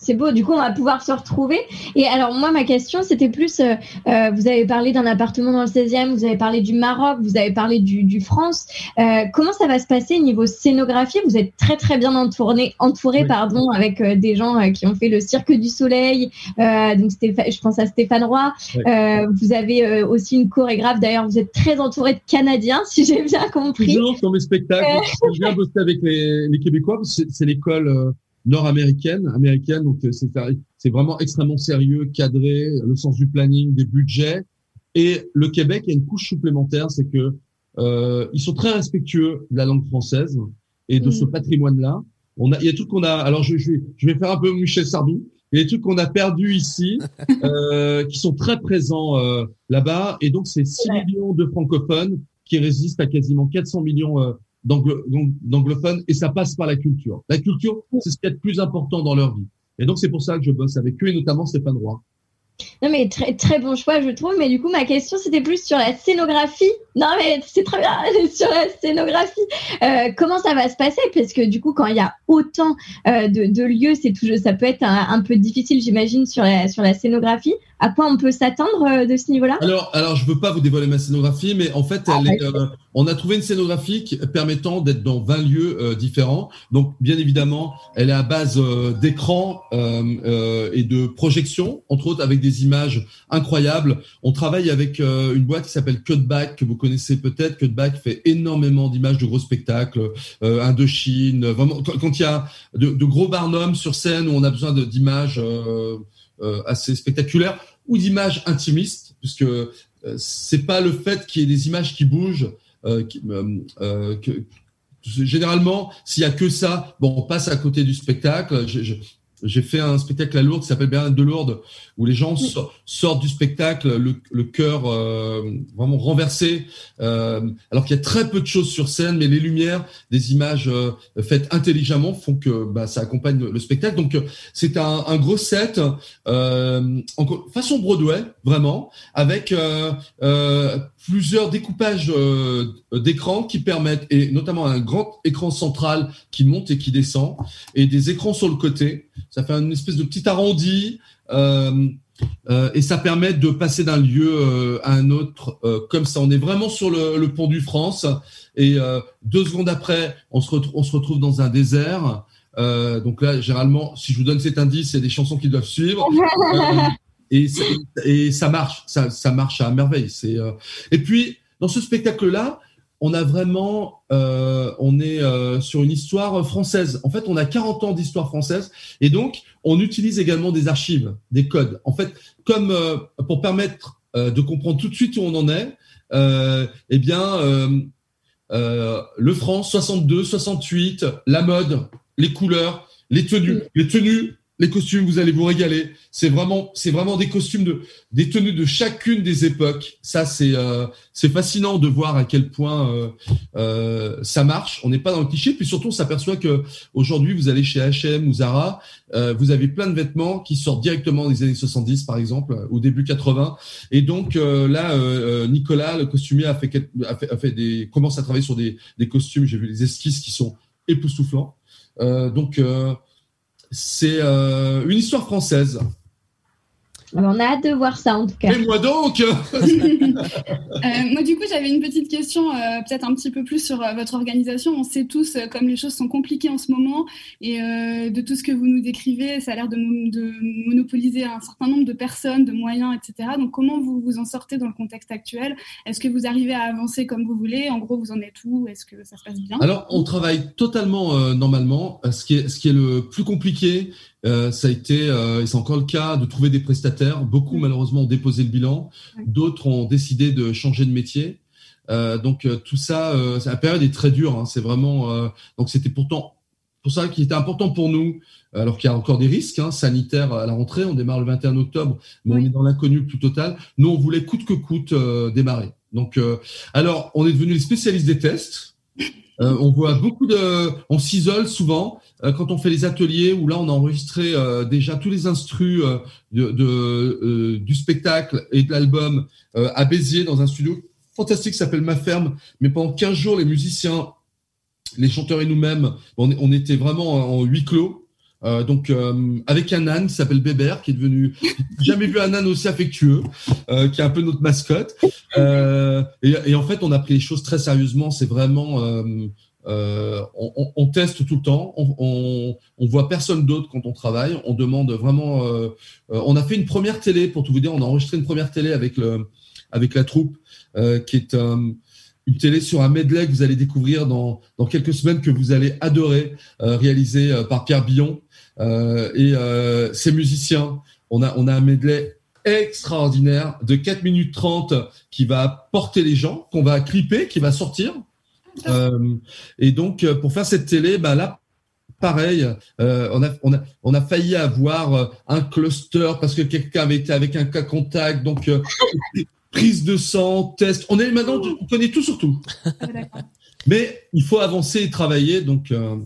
Speaker 2: C'est beau, du coup, on va pouvoir se retrouver. Et alors, moi, ma question, c'était plus, euh, euh, vous avez parlé d'un appartement dans le 16e, vous avez parlé du Maroc, vous avez parlé du, du France. Euh, comment ça va se passer niveau scénographie? Vous êtes très, très bien entouré, entouré pardon, avec euh, des gens qui ont fait le Cirque du Soleil. Euh, donc, je pense à Stéphane Roy. Euh, vous avez euh, aussi une chorégraphe. D'ailleurs, vous êtes très entouré de Canadiens, si j'ai bien compris.
Speaker 9: Toujours sur mes spectacles, j'aime bien bosser avec les, les Québécois, c'est c'est l'école euh, nord-américaine, américaine, donc euh, c'est c'est vraiment extrêmement sérieux, cadré, le sens du planning, des budgets. Et le Québec a une couche supplémentaire, c'est que euh, ils sont très respectueux de la langue française et de ce patrimoine-là. On a, il y a tout qu'on a. Alors je, je, vais, je vais faire un peu Michel Sardou. Il y a des trucs qu'on a perdus ici, euh, qui sont très présents euh, là-bas. Et donc c'est 6 millions de francophones qui résistent à quasiment 400 millions euh, d'anglophones. Et ça passe par la culture. La culture, c'est ce qui est le plus important dans leur vie. Et donc c'est pour ça que je bosse avec eux et notamment Stéphane Roy.
Speaker 2: Non, mais très, très bon choix, je trouve. Mais du coup, ma question, c'était plus sur la scénographie. Non, mais c'est très bien, sur la scénographie. Euh, comment ça va se passer? Parce que du coup, quand il y a autant euh, de, de, lieux, c'est toujours, ça peut être un, un peu difficile, j'imagine, sur la, sur la scénographie. À quoi on peut s'attendre euh, de ce niveau-là?
Speaker 9: Alors, alors, je veux pas vous dévoiler ma scénographie, mais en fait, elle est, euh, on a trouvé une scénographie permettant d'être dans 20 lieux différents. Donc, bien évidemment, elle est à base d'écran et de projection, entre autres avec des images incroyables. On travaille avec une boîte qui s'appelle Cutback, que vous connaissez peut-être. Cutback fait énormément d'images de gros spectacles, Indochine. Vraiment, quand, il y a de, gros barnums sur scène où on a besoin d'images assez spectaculaires ou d'images intimistes, puisque c'est pas le fait qu'il y ait des images qui bougent euh, euh, généralement, s'il y a que ça, bon, on passe à côté du spectacle. J'ai fait un spectacle à Lourdes qui s'appelle Bernard de Lourdes, où les gens sortent du spectacle, le, le cœur euh, vraiment renversé, euh, alors qu'il y a très peu de choses sur scène, mais les lumières, des images euh, faites intelligemment font que bah, ça accompagne le, spectacle. Donc c'est un, un, gros set, en, façon Broadway, vraiment, avec plusieurs découpages d'écran qui permettent, et notamment un grand écran central qui monte et qui descend, et des écrans sur le côté ça fait une espèce de petit arrondi. Euh, euh, et ça permet de passer d'un lieu euh, à un autre comme ça. On est vraiment sur le, pont du France et deux secondes après, on se, on se retrouve dans un désert. donc là, généralement, si je vous donne cet indice, c'est des chansons qui doivent suivre. et, ça, et ça marche, ça, ça marche à merveille. Et puis dans ce spectacle-là, on a vraiment, euh, on est euh, sur une histoire française. En fait, on a 40 ans d'histoire française et donc on utilise également des archives, des codes. En fait, comme euh, pour permettre de comprendre tout de suite où on en est, eh bien, le France 62, 68, la mode, les couleurs, les tenues, les tenues les costumes, vous allez vous régaler. C'est vraiment, c'est vraiment des costumes de, des tenues de chacune des époques. Ça, c'est, euh, c'est fascinant de voir à quel point euh, euh, ça marche. On n'est pas dans le cliché, puis surtout, on s'aperçoit que aujourd'hui, vous allez chez H&M ou Zara, vous avez plein de vêtements qui sortent directement des années 70, par exemple, au début 80. Et donc là, Nicolas, le costumier, a fait, a a fait des, commence à travailler sur des, des costumes. J'ai vu les esquisses qui sont époustouflants. donc c'est euh, une histoire française.
Speaker 2: On a hâte de voir ça en tout cas.
Speaker 9: Et moi donc
Speaker 10: euh, Moi du coup j'avais une petite question euh, peut-être un petit peu plus sur euh, votre organisation. On sait tous euh, comme les choses sont compliquées en ce moment et euh, de tout ce que vous nous décrivez, ça a l'air de, de, monopoliser un certain nombre de personnes, de moyens, etc. Donc comment vous vous en sortez dans le contexte actuel? Est-ce que vous arrivez à avancer comme vous voulez? En gros vous en êtes où? Est-ce que ça se passe bien?
Speaker 9: Alors on travaille totalement normalement. Ce qui, est, ce qui est le plus compliqué, euh, ça a été, euh, et c'est encore le cas, de trouver des prestataires. Beaucoup malheureusement ont déposé le bilan, d'autres ont décidé de changer de métier. Euh, donc euh, tout ça, la période est très dure. Hein, c'est vraiment, donc c'était pourtant pour ça qu'il était important pour nous, alors qu'il y a encore des risques hein, sanitaires à la rentrée. On démarre le 21 octobre, mais on est dans l'inconnu plus total. Nous, on voulait coûte que coûte démarrer. Donc, alors, on est devenu les spécialistes des tests. Euh, on voit beaucoup de, on s'isole souvent euh, quand on fait les ateliers où là on a enregistré euh, déjà tous les instrus de, du spectacle et de l'album à Béziers dans un studio fantastique qui s'appelle Ma Ferme. Mais pendant 15 jours, les musiciens, les chanteurs et nous-mêmes, on, était vraiment en huis clos. Euh, donc euh, avec un âne qui s'appelle Bébert, qui est devenu jamais vu un âne aussi affectueux, euh, qui est un peu notre mascotte. Et, et, en fait, on a pris les choses très sérieusement. C'est vraiment on, on, teste tout le temps. On, on, on voit personne d'autre quand on travaille. On demande vraiment. on a fait une première télé pour tout vous dire. On a enregistré une première télé avec le avec la troupe, qui est une télé sur un medley que vous allez découvrir dans, dans quelques semaines que vous allez adorer, euh, réalisé par Pierre Billon. Euh, et euh, ces musiciens, on a, on a un medley extraordinaire de 4 minutes 30 qui va porter les gens, qu'on va clipper, qui va sortir. Euh, et donc, pour faire cette télé, bah là, pareil, euh, on, a, on, a, on a failli avoir un cluster parce que quelqu'un avait été avec un cas contact, donc euh, prise de sang, test. On est maintenant, on connaît tout sur tout. Ah, Mais il faut avancer et travailler, donc. Euh,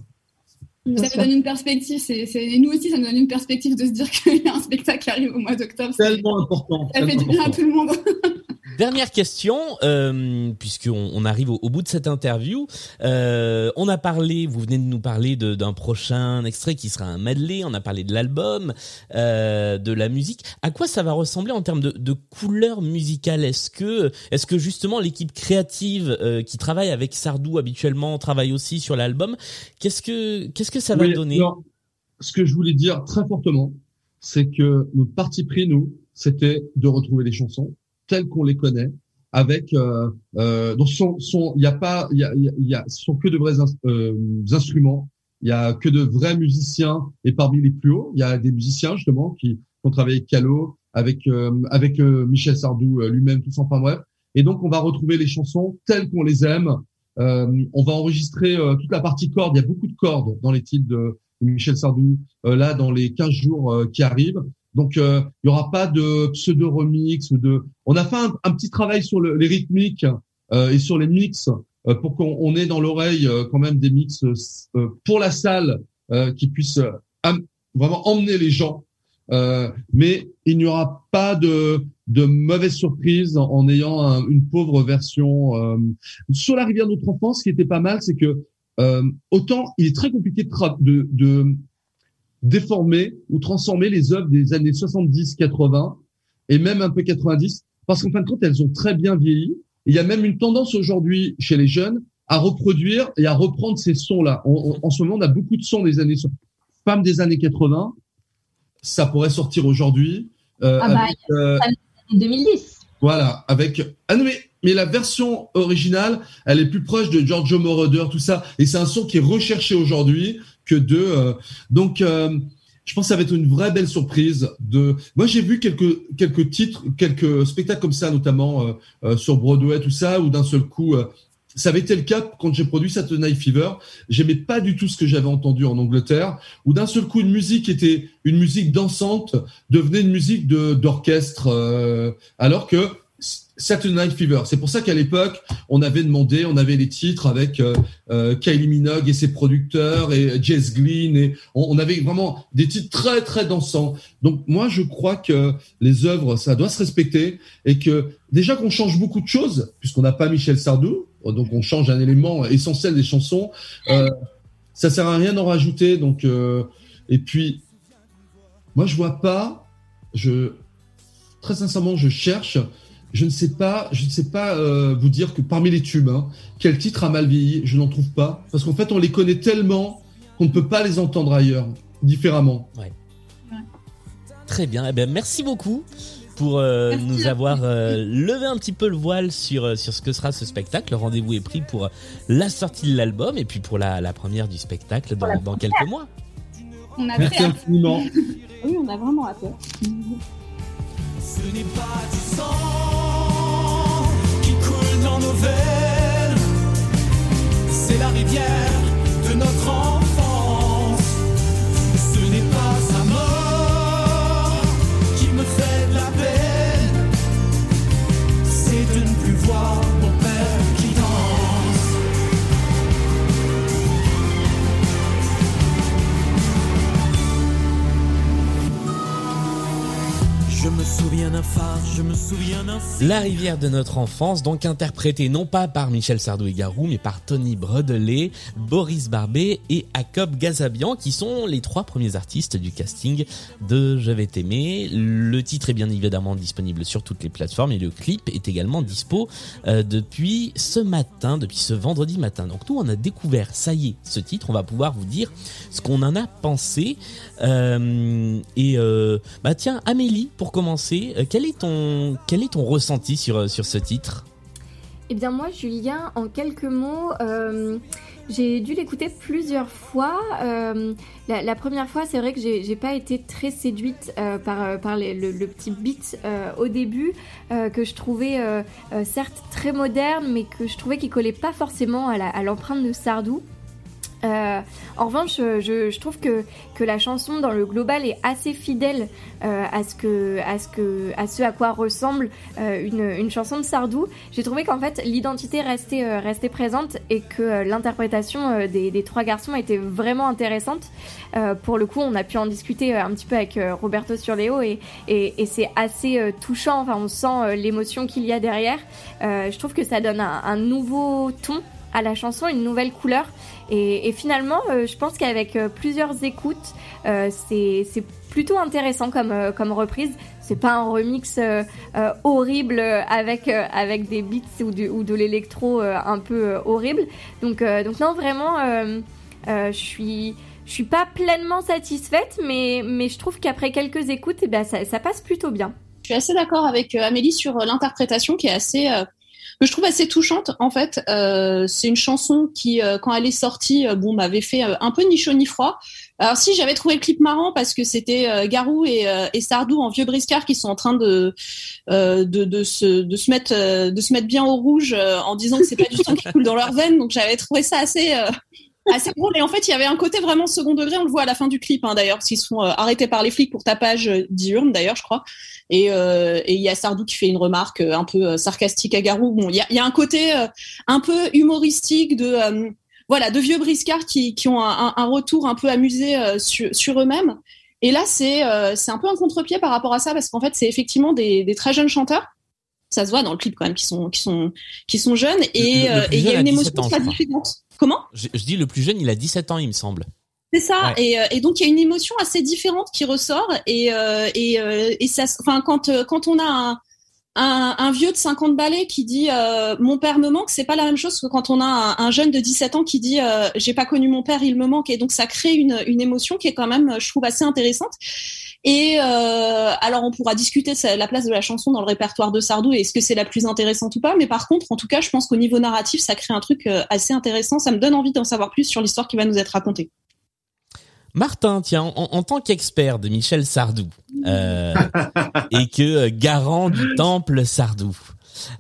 Speaker 10: ça nous donne une perspective. C'est, et nous aussi, ça nous donne une perspective de se dire qu'il y a un spectacle qui arrive au mois d'octobre.
Speaker 9: Tellement important.
Speaker 10: Ça fait du bien à tout le monde.
Speaker 6: Dernière question, euh, puisqu'on on arrive au, bout de cette interview. Euh, on a parlé, vous venez de nous parler d'un prochain extrait qui sera un medley. On a parlé de l'album, euh, de la musique. À quoi ça va ressembler en termes de, de couleur musicale? Est-ce que, est-ce que justement l'équipe créative euh, qui travaille avec Sardou habituellement travaille aussi sur l'album? Qu'est-ce que, qu'est-ce que ça va donner?
Speaker 9: Ce que je voulais dire très fortement, c'est que notre parti pris nous, c'était de retrouver les chansons tels qu'on les connaît, avec euh, euh, donc son il y a pas il y a y a sont que de vrais euh, instruments. Il y a que de vrais musiciens et parmi les plus hauts il y a des musiciens justement qui ont travaillé avec Calo avec euh, avec euh, Michel Sardou lui-même tout enfin bref. Et donc on va retrouver les chansons telles qu'on les aime. On va enregistrer toute la partie cordes il y a beaucoup de cordes dans les titres de, de Michel Sardou là dans les 15 jours qui arrivent donc, euh, il y aura pas de pseudo remix ou de. On a fait un, petit travail sur le, les rythmiques euh, et sur les mix euh, pour qu'on ait dans l'oreille euh, quand même des mix euh, pour la salle qui puissent vraiment emmener les gens. mais il n'y aura pas de de mauvaises surprises en, ayant une pauvre version sur la rivière de notre enfance. Ce qui était pas mal, c'est que autant il est très compliqué de, de déformer ou transformer les œuvres des années 70, 80 et même un peu 90 parce qu'en fin de compte, elles ont très bien vieilli. il y a même une tendance aujourd'hui chez les jeunes à reproduire et à reprendre ces sons-là. en ce moment, on a beaucoup de sons des années femmes des années 80. Ça pourrait sortir aujourd'hui.
Speaker 2: Euh, ah bah, 2010. Euh,
Speaker 9: voilà, avec ah mais, mais la version originale, elle est plus proche de Giorgio Moroder, tout ça, et c'est un son qui est recherché aujourd'hui que de. Euh, donc, euh, je pense que ça va être une vraie belle surprise. De, moi, j'ai vu quelques quelques titres, quelques spectacles comme ça, notamment euh, sur Broadway, tout ça, où d'un seul coup. ça avait été le cas quand j'ai produit Saturday Fever. J'aimais pas du tout ce que j'avais entendu en Angleterre, où d'un seul coup une musique était une musique dansante devenait une musique de d'orchestre, alors que Saturday Night Fever. C'est pour ça qu'à l'époque, on avait demandé, on avait les titres avec euh, euh, Kylie Minogue et ses producteurs et Jess Glynn on, avait vraiment des titres très très dansants. Donc moi, je crois que les œuvres, ça doit se respecter et que déjà qu'on change beaucoup de choses puisqu'on n'a pas Michel Sardou, donc on change un élément essentiel des chansons. Euh, ça sert à rien d'en rajouter. Donc euh, et puis moi, je vois pas. Très sincèrement, je cherche je ne sais pas, je ne sais pas euh, vous dire que parmi les tubes, hein, quel titre a mal vieilli, je n'en trouve pas, parce qu'en fait on les connaît tellement qu'on ne peut pas les entendre ailleurs, différemment.
Speaker 6: Ouais. Très bien, eh bien merci beaucoup pour euh, nous avoir euh, levé un petit peu le voile sur sur ce que sera ce spectacle. Le rendez-vous est pris pour la sortie de l'album et puis pour la, la première du spectacle dans, dans quelques mois.
Speaker 10: On a
Speaker 9: Merci infiniment.
Speaker 7: oui, on a vraiment hâte.
Speaker 11: Ce n'est pas du sang c'est la rivière de notre enfance. La
Speaker 6: rivière de notre enfance, donc interprétée non pas par Michel Sardou et Garou, mais par Tony Brodelet, Boris Barbet et Jacob Gazabian, qui sont les trois premiers artistes du casting de Je vais t'aimer. Le titre est bien évidemment disponible sur toutes les plateformes et le clip est également dispo euh, depuis ce matin, depuis ce vendredi matin. Donc nous, on a découvert, ça y est, ce titre. On va pouvoir vous dire ce qu'on en a pensé. Euh, et euh, bah tiens, Amélie, pour commencer, euh, quel est ton, quel est ton ressenti sur, euh, sur ce titre?
Speaker 2: Eh bien moi, Julien, en quelques mots, euh, j'ai dû l'écouter plusieurs fois. la, première fois, c'est vrai que j'ai pas été très séduite par, par le, petit beat au début, que je trouvais certes très moderne, mais que je trouvais qu'il collait pas forcément à l'empreinte de Sardou. Euh, en revanche, je, trouve que, que la chanson dans le global est assez fidèle euh, à, ce à, ce à ce à quoi ressemble euh, une, une, chanson de Sardou. J'ai trouvé qu'en fait l'identité restait, restait présente et que l'interprétation des, des, trois garçons était vraiment intéressante. pour le coup, on a pu en discuter un petit peu avec Roberto Surleo et, et, et c'est assez touchant. Enfin, on sent l'émotion qu'il y a derrière. je trouve que ça donne un nouveau ton à la chanson, une nouvelle couleur. Et, et finalement, euh, je pense qu'avec euh, plusieurs écoutes, euh, c'est plutôt intéressant comme, comme reprise. C'est pas un remix horrible avec, avec des beats ou, du, ou de l'électro un peu horrible. Donc, donc non, vraiment, je suis je suis pas pleinement satisfaite, mais, mais je trouve qu'après quelques écoutes, eh ben, ça, ça, passe plutôt bien.
Speaker 7: Je suis assez d'accord avec Amélie sur l'interprétation qui est assez que je trouve assez touchante en fait. Euh, c'est une chanson qui, euh, quand elle est sortie, euh, bon, m'avait fait euh, un peu ni chaud ni froid. Alors si j'avais trouvé le clip marrant parce que c'était Garou et, et, Sardou en vieux briscard qui sont en train de de, de, se de se mettre de se mettre bien au rouge en disant que c'est pas du sang qui coule dans leurs veines. Donc j'avais trouvé ça assez assez drôle. Et en fait, il y avait un côté vraiment second degré. On le voit à la fin du clip, hein, d'ailleurs, parce qu'ils sont arrêtés par les flics pour tapage diurne, d'ailleurs, je crois. Et euh, il y a Sardou qui fait une remarque euh, un peu euh, sarcastique à Garou. Bon, il y a, y a, un côté un peu humoristique de voilà de vieux briscards qui, qui ont un, un, retour un peu amusé sur, sur eux-mêmes. Et là, c'est c'est un peu un contre-pied par rapport à ça parce qu'en fait, c'est effectivement des, des, très jeunes chanteurs. Ça se voit dans le clip quand même qui sont qui sont qui sont jeunes et il y a une émotion très différente. Comment
Speaker 6: je, je, dis le plus jeune, il a 17 ans, il me semble.
Speaker 7: C'est ça. Et, euh, et, donc il y a une émotion assez différente qui ressort. Et, euh, et, euh, et ça, enfin quand quand on a un, un, un, vieux de 50 balais qui dit mon père me manque, c'est pas la même chose que quand on a un, un jeune de 17 ans qui dit j'ai pas connu mon père, il me manque. Et donc ça crée une, une émotion qui est quand même, je trouve, assez intéressante. Et euh, alors on pourra discuter la place de la chanson dans le répertoire de Sardou et est-ce que c'est la plus intéressante ou pas. Mais par contre, en tout cas, je pense qu'au niveau narratif, ça crée un truc assez intéressant. Ça me donne envie d'en savoir plus sur l'histoire qui va nous être racontée.
Speaker 6: Martin, tiens, en, tant qu'expert de Michel Sardou euh, et que euh, garant du temple Sardou.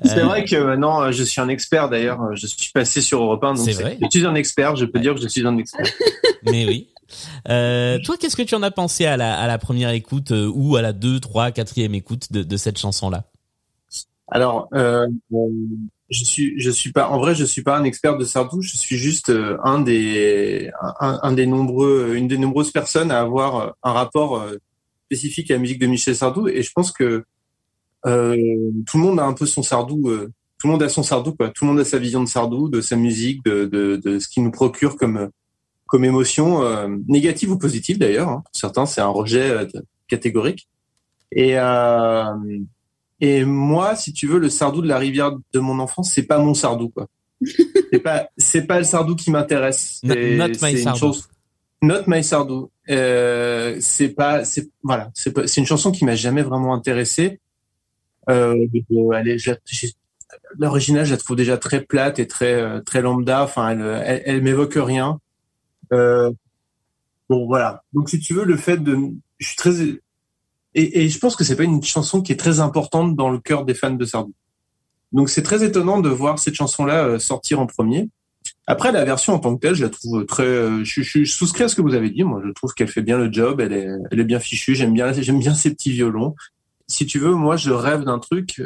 Speaker 8: C'est euh, vrai que maintenant je suis un expert d'ailleurs. Je suis passé sur Europe 1, donc vrai. je suis un expert. Je peux dire que je suis un expert.
Speaker 6: Mais oui. Euh, toi, qu'est-ce que tu en as pensé à la, à la première écoute ou à la deux, trois, quatrième écoute de, de cette chanson-là?
Speaker 8: Alors, euh, je suis je suis pas en vrai je suis pas un expert de Sardou. Je suis juste euh, un des un, un, des nombreux une des nombreuses personnes à avoir euh, un rapport euh, spécifique à la musique de Michel Sardou. Et je pense que euh, tout le monde a un peu son Sardou tout le monde a son Sardou quoi. Tout le monde a sa vision de Sardou de sa musique de de, de ce qu'il nous procure comme comme émotion négative ou positive d'ailleurs hein. certains c'est un rejet catégorique et et moi, si tu veux, le Sardou de la rivière de mon enfance, c'est pas mon Sardou, quoi. c'est pas, c'est pas le Sardou qui m'intéresse.
Speaker 6: Not, my Sardou. Chose...
Speaker 8: Not my Sardou. Euh, c'est pas, c'est voilà, c'est c'est une chanson qui m'a jamais vraiment intéressé. Euh, l'original, je la trouve déjà très plate et très euh, très lambda. Enfin, elle, elle, elle m'évoque rien. Euh, bon, voilà. Donc, si tu veux, le fait de, je suis très et, je pense que c'est pas une chanson qui est très importante dans le cœur des fans de Sardou. Donc c'est très étonnant de voir cette chanson-là euh, sortir en premier. Après la version en tant que telle, je la trouve très. Euh, je, souscris à ce que vous avez dit. Moi, je trouve qu'elle fait bien le job. Elle est, bien fichue. J'aime bien, j'aime bien ses petits violons. Si tu veux, moi, je rêve d'un truc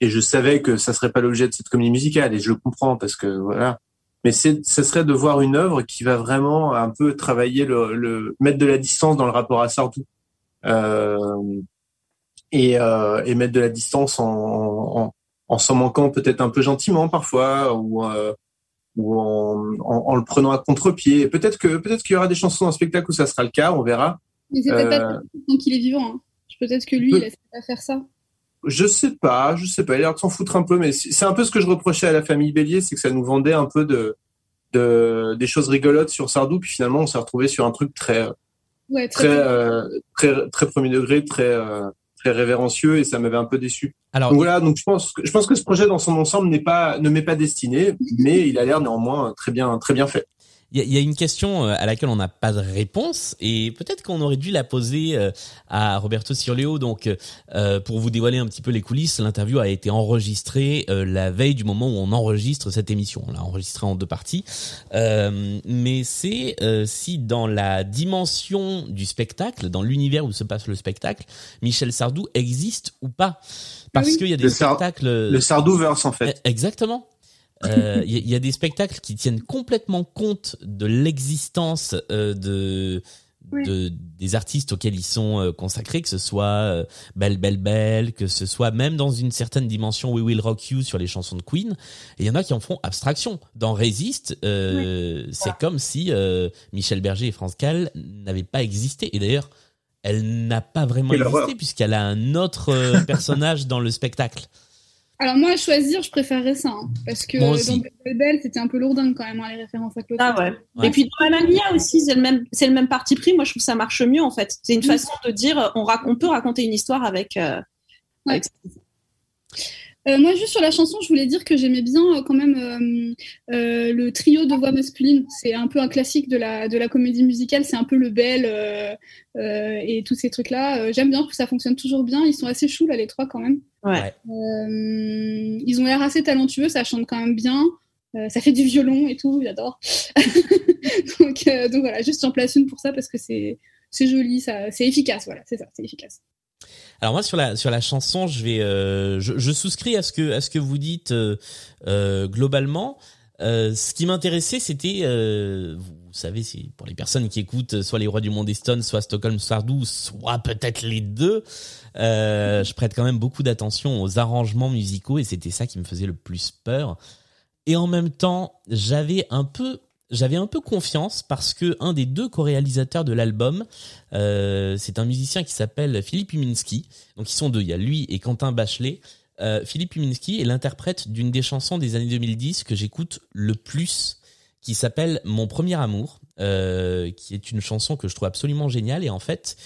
Speaker 8: et je savais que ça serait pas l'objet de cette comédie musicale et je le comprends parce que voilà. Mais ce serait de voir une œuvre qui va vraiment un peu travailler le, le mettre de la distance dans le rapport à Sardou euh, et, euh, et, mettre de la distance en, en, en s'en manquant peut-être un peu gentiment parfois ou euh, ou en, en, en, le prenant à contre-pied. Peut-être que peut-être qu'il y aura des chansons dans le spectacle où ça sera le cas, on verra.
Speaker 10: Mais c'est peut-être euh, pas tant qu'il est vivant. Hein. Peut-être que lui, peut... il laisse pas faire ça.
Speaker 8: Je sais pas, je sais pas. Il a l'air de s'en foutre un peu, mais c'est un peu ce que je reprochais à la famille Bélier, c'est que ça nous vendait un peu de, de des choses rigolotes sur Sardou, puis finalement on s'est retrouvé sur un truc très
Speaker 10: Ouais,
Speaker 8: très, très, euh, très, très premier degré, très, euh, très révérencieux et ça m'avait un peu déçu. Alors donc voilà, donc je pense que je pense que ce projet dans son ensemble n'est pas ne m'est pas destiné, mais il a l'air néanmoins très bien très bien fait.
Speaker 6: Il y, y a une question euh, à laquelle on n'a pas de réponse et peut-être qu'on aurait dû la poser euh, à Roberto Cirleo. Donc, euh, pour vous dévoiler un petit peu les coulisses, l'interview a été enregistrée euh, la veille du moment où on enregistre cette émission. On l'a enregistrée en deux parties. Euh, mais c'est euh, si dans la dimension du spectacle, dans l'univers où se passe le spectacle, Michel Sardou existe ou pas? Parce
Speaker 8: Oui.
Speaker 6: qu'il y a des
Speaker 8: Le
Speaker 6: spectacles...
Speaker 8: le Sardouverse, en fait.
Speaker 6: Eh, Exactement. Euh, Il y, a- il y a des spectacles qui tiennent complètement compte de l'existence euh, de, de des artistes auxquels ils sont euh, consacrés, que ce soit Belle Belle Belle, que ce soit même dans une certaine dimension We Will Rock You sur les chansons de Queen. Il y en a qui en font abstraction. Dans Résiste, c'est comme si Michel Berger et France Gall n'avaient pas existé. Et d'ailleurs, elle n'a pas vraiment existé puisqu'elle a un autre personnage dans le spectacle.
Speaker 10: Alors moi, à choisir, je préférerais ça. hein, parce que dans Belle Belle, c'était un peu lourdingue quand même, hein, les références à Claude.
Speaker 7: Ah ouais.
Speaker 6: Ouais.
Speaker 7: Et puis dans Mamma Mia aussi, c'est le même, c'est le même parti pris. Moi, je trouve que ça marche mieux en fait. C'est une façon de dire, on, rac- on peut raconter une histoire avec. euh, avec-
Speaker 10: Euh, moi, juste sur la chanson, je voulais dire que j'aimais bien euh, quand même euh, euh, le trio de voix masculines. C'est un peu un classique de la, de la comédie musicale. C'est un peu le bel euh, euh, et tous ces trucs-là. Euh, J'aime bien, ça fonctionne toujours bien. Ils sont assez choux, là, les trois, quand même.
Speaker 7: Ouais.
Speaker 10: Euh, ils ont l'air assez talentueux, ça chante quand même bien. Euh, ça fait du violon et tout, j'adore. donc, euh, donc voilà, juste j'en place une pour ça parce que c'est c'est joli, ça, c'est efficace, voilà, c'est ça, c'est efficace.
Speaker 6: Alors moi sur la sur la chanson, je vais euh, je, je souscris à ce que à ce que vous dites euh, euh, globalement. Euh, ce qui m'intéressait, c'était, euh, vous savez, c'est pour les personnes qui écoutent soit les Rois du Monde Stone, soit Stockholm Sardou, soit peut-être les deux. Je prête quand même beaucoup d'attention aux arrangements musicaux et c'était ça qui me faisait le plus peur. Et en même temps, j'avais un peu j'avais un peu confiance parce que un des deux co-réalisateurs de l'album, euh, c'est un musicien qui s'appelle Philippe Huminski. Donc ils sont deux, il y a lui et Quentin Bachelet. Euh, Philippe Huminski est l'interprète d'une des chansons des années 2010 que j'écoute le plus, qui s'appelle Mon premier amour, euh, qui est une chanson que je trouve absolument géniale. Et en fait,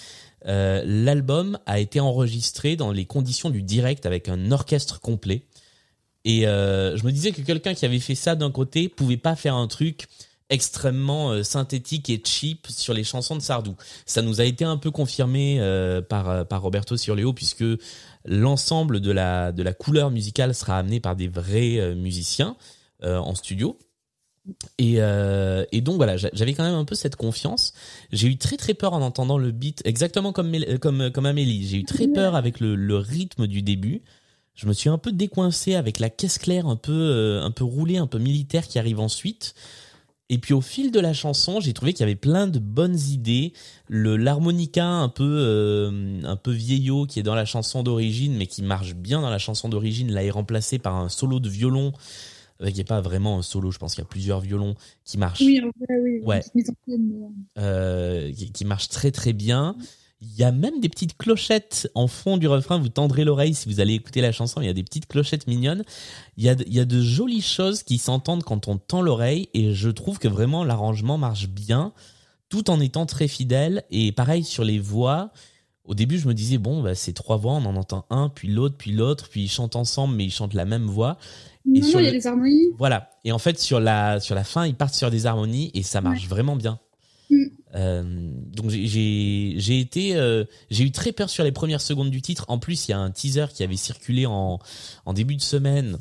Speaker 6: l'album a été enregistré dans les conditions du direct avec un orchestre complet. Et je me disais que quelqu'un qui avait fait ça d'un côté pouvait pas faire un truc extrêmement euh, synthétique et cheap sur les chansons de Sardou. Ça nous a été un peu confirmé euh, par euh, par Roberto Cirleo puisque l'ensemble de la de la couleur musicale sera amené par des vrais musiciens en studio. Et, et donc voilà, j'a- j'avais quand même un peu cette confiance. J'ai eu très très peur en entendant le beat, exactement comme comme comme Amélie. J'ai eu très peur avec le, le rythme du début. Je me suis un peu décoincé avec la caisse claire un peu un peu roulée, un peu militaire qui arrive ensuite. Et puis au fil de la chanson, j'ai trouvé qu'il y avait plein de bonnes idées. Le l'harmonica un peu euh, un peu vieillot qui est dans la chanson d'origine, mais qui marche bien dans la chanson d'origine, là est remplacé par un solo de violon. Avec qui est pas vraiment un solo, je pense qu'il y a plusieurs violons qui marchent
Speaker 10: Oui, en vrai, oui.
Speaker 6: Ouais.
Speaker 10: mais-
Speaker 6: euh, qui, qui marche très très bien. Il y a même des petites clochettes en fond du refrain. Vous tendrez l'oreille si vous allez écouter la chanson. Il y a des petites clochettes mignonnes. Il y a, de- il y a de jolies choses qui s'entendent quand on tend l'oreille et je trouve que vraiment l'arrangement marche bien tout en étant très fidèle. Et pareil sur les voix. Au début, je me disais, bon, bah, c'est trois voix, on en entend un, puis l'autre, puis l'autre, puis ils chantent ensemble, mais ils chantent la même voix. Et
Speaker 10: Non,
Speaker 6: sur
Speaker 10: il y a
Speaker 6: le-
Speaker 10: des harmonies.
Speaker 6: Voilà. Et en fait, sur la, sur la fin, ils partent sur des harmonies et ça marche vraiment bien.
Speaker 10: Mm.
Speaker 6: Euh, donc j'ai- été euh, j'ai eu très peur sur les premières secondes du titre. En plus, il y a un teaser qui avait circulé en en début de semaine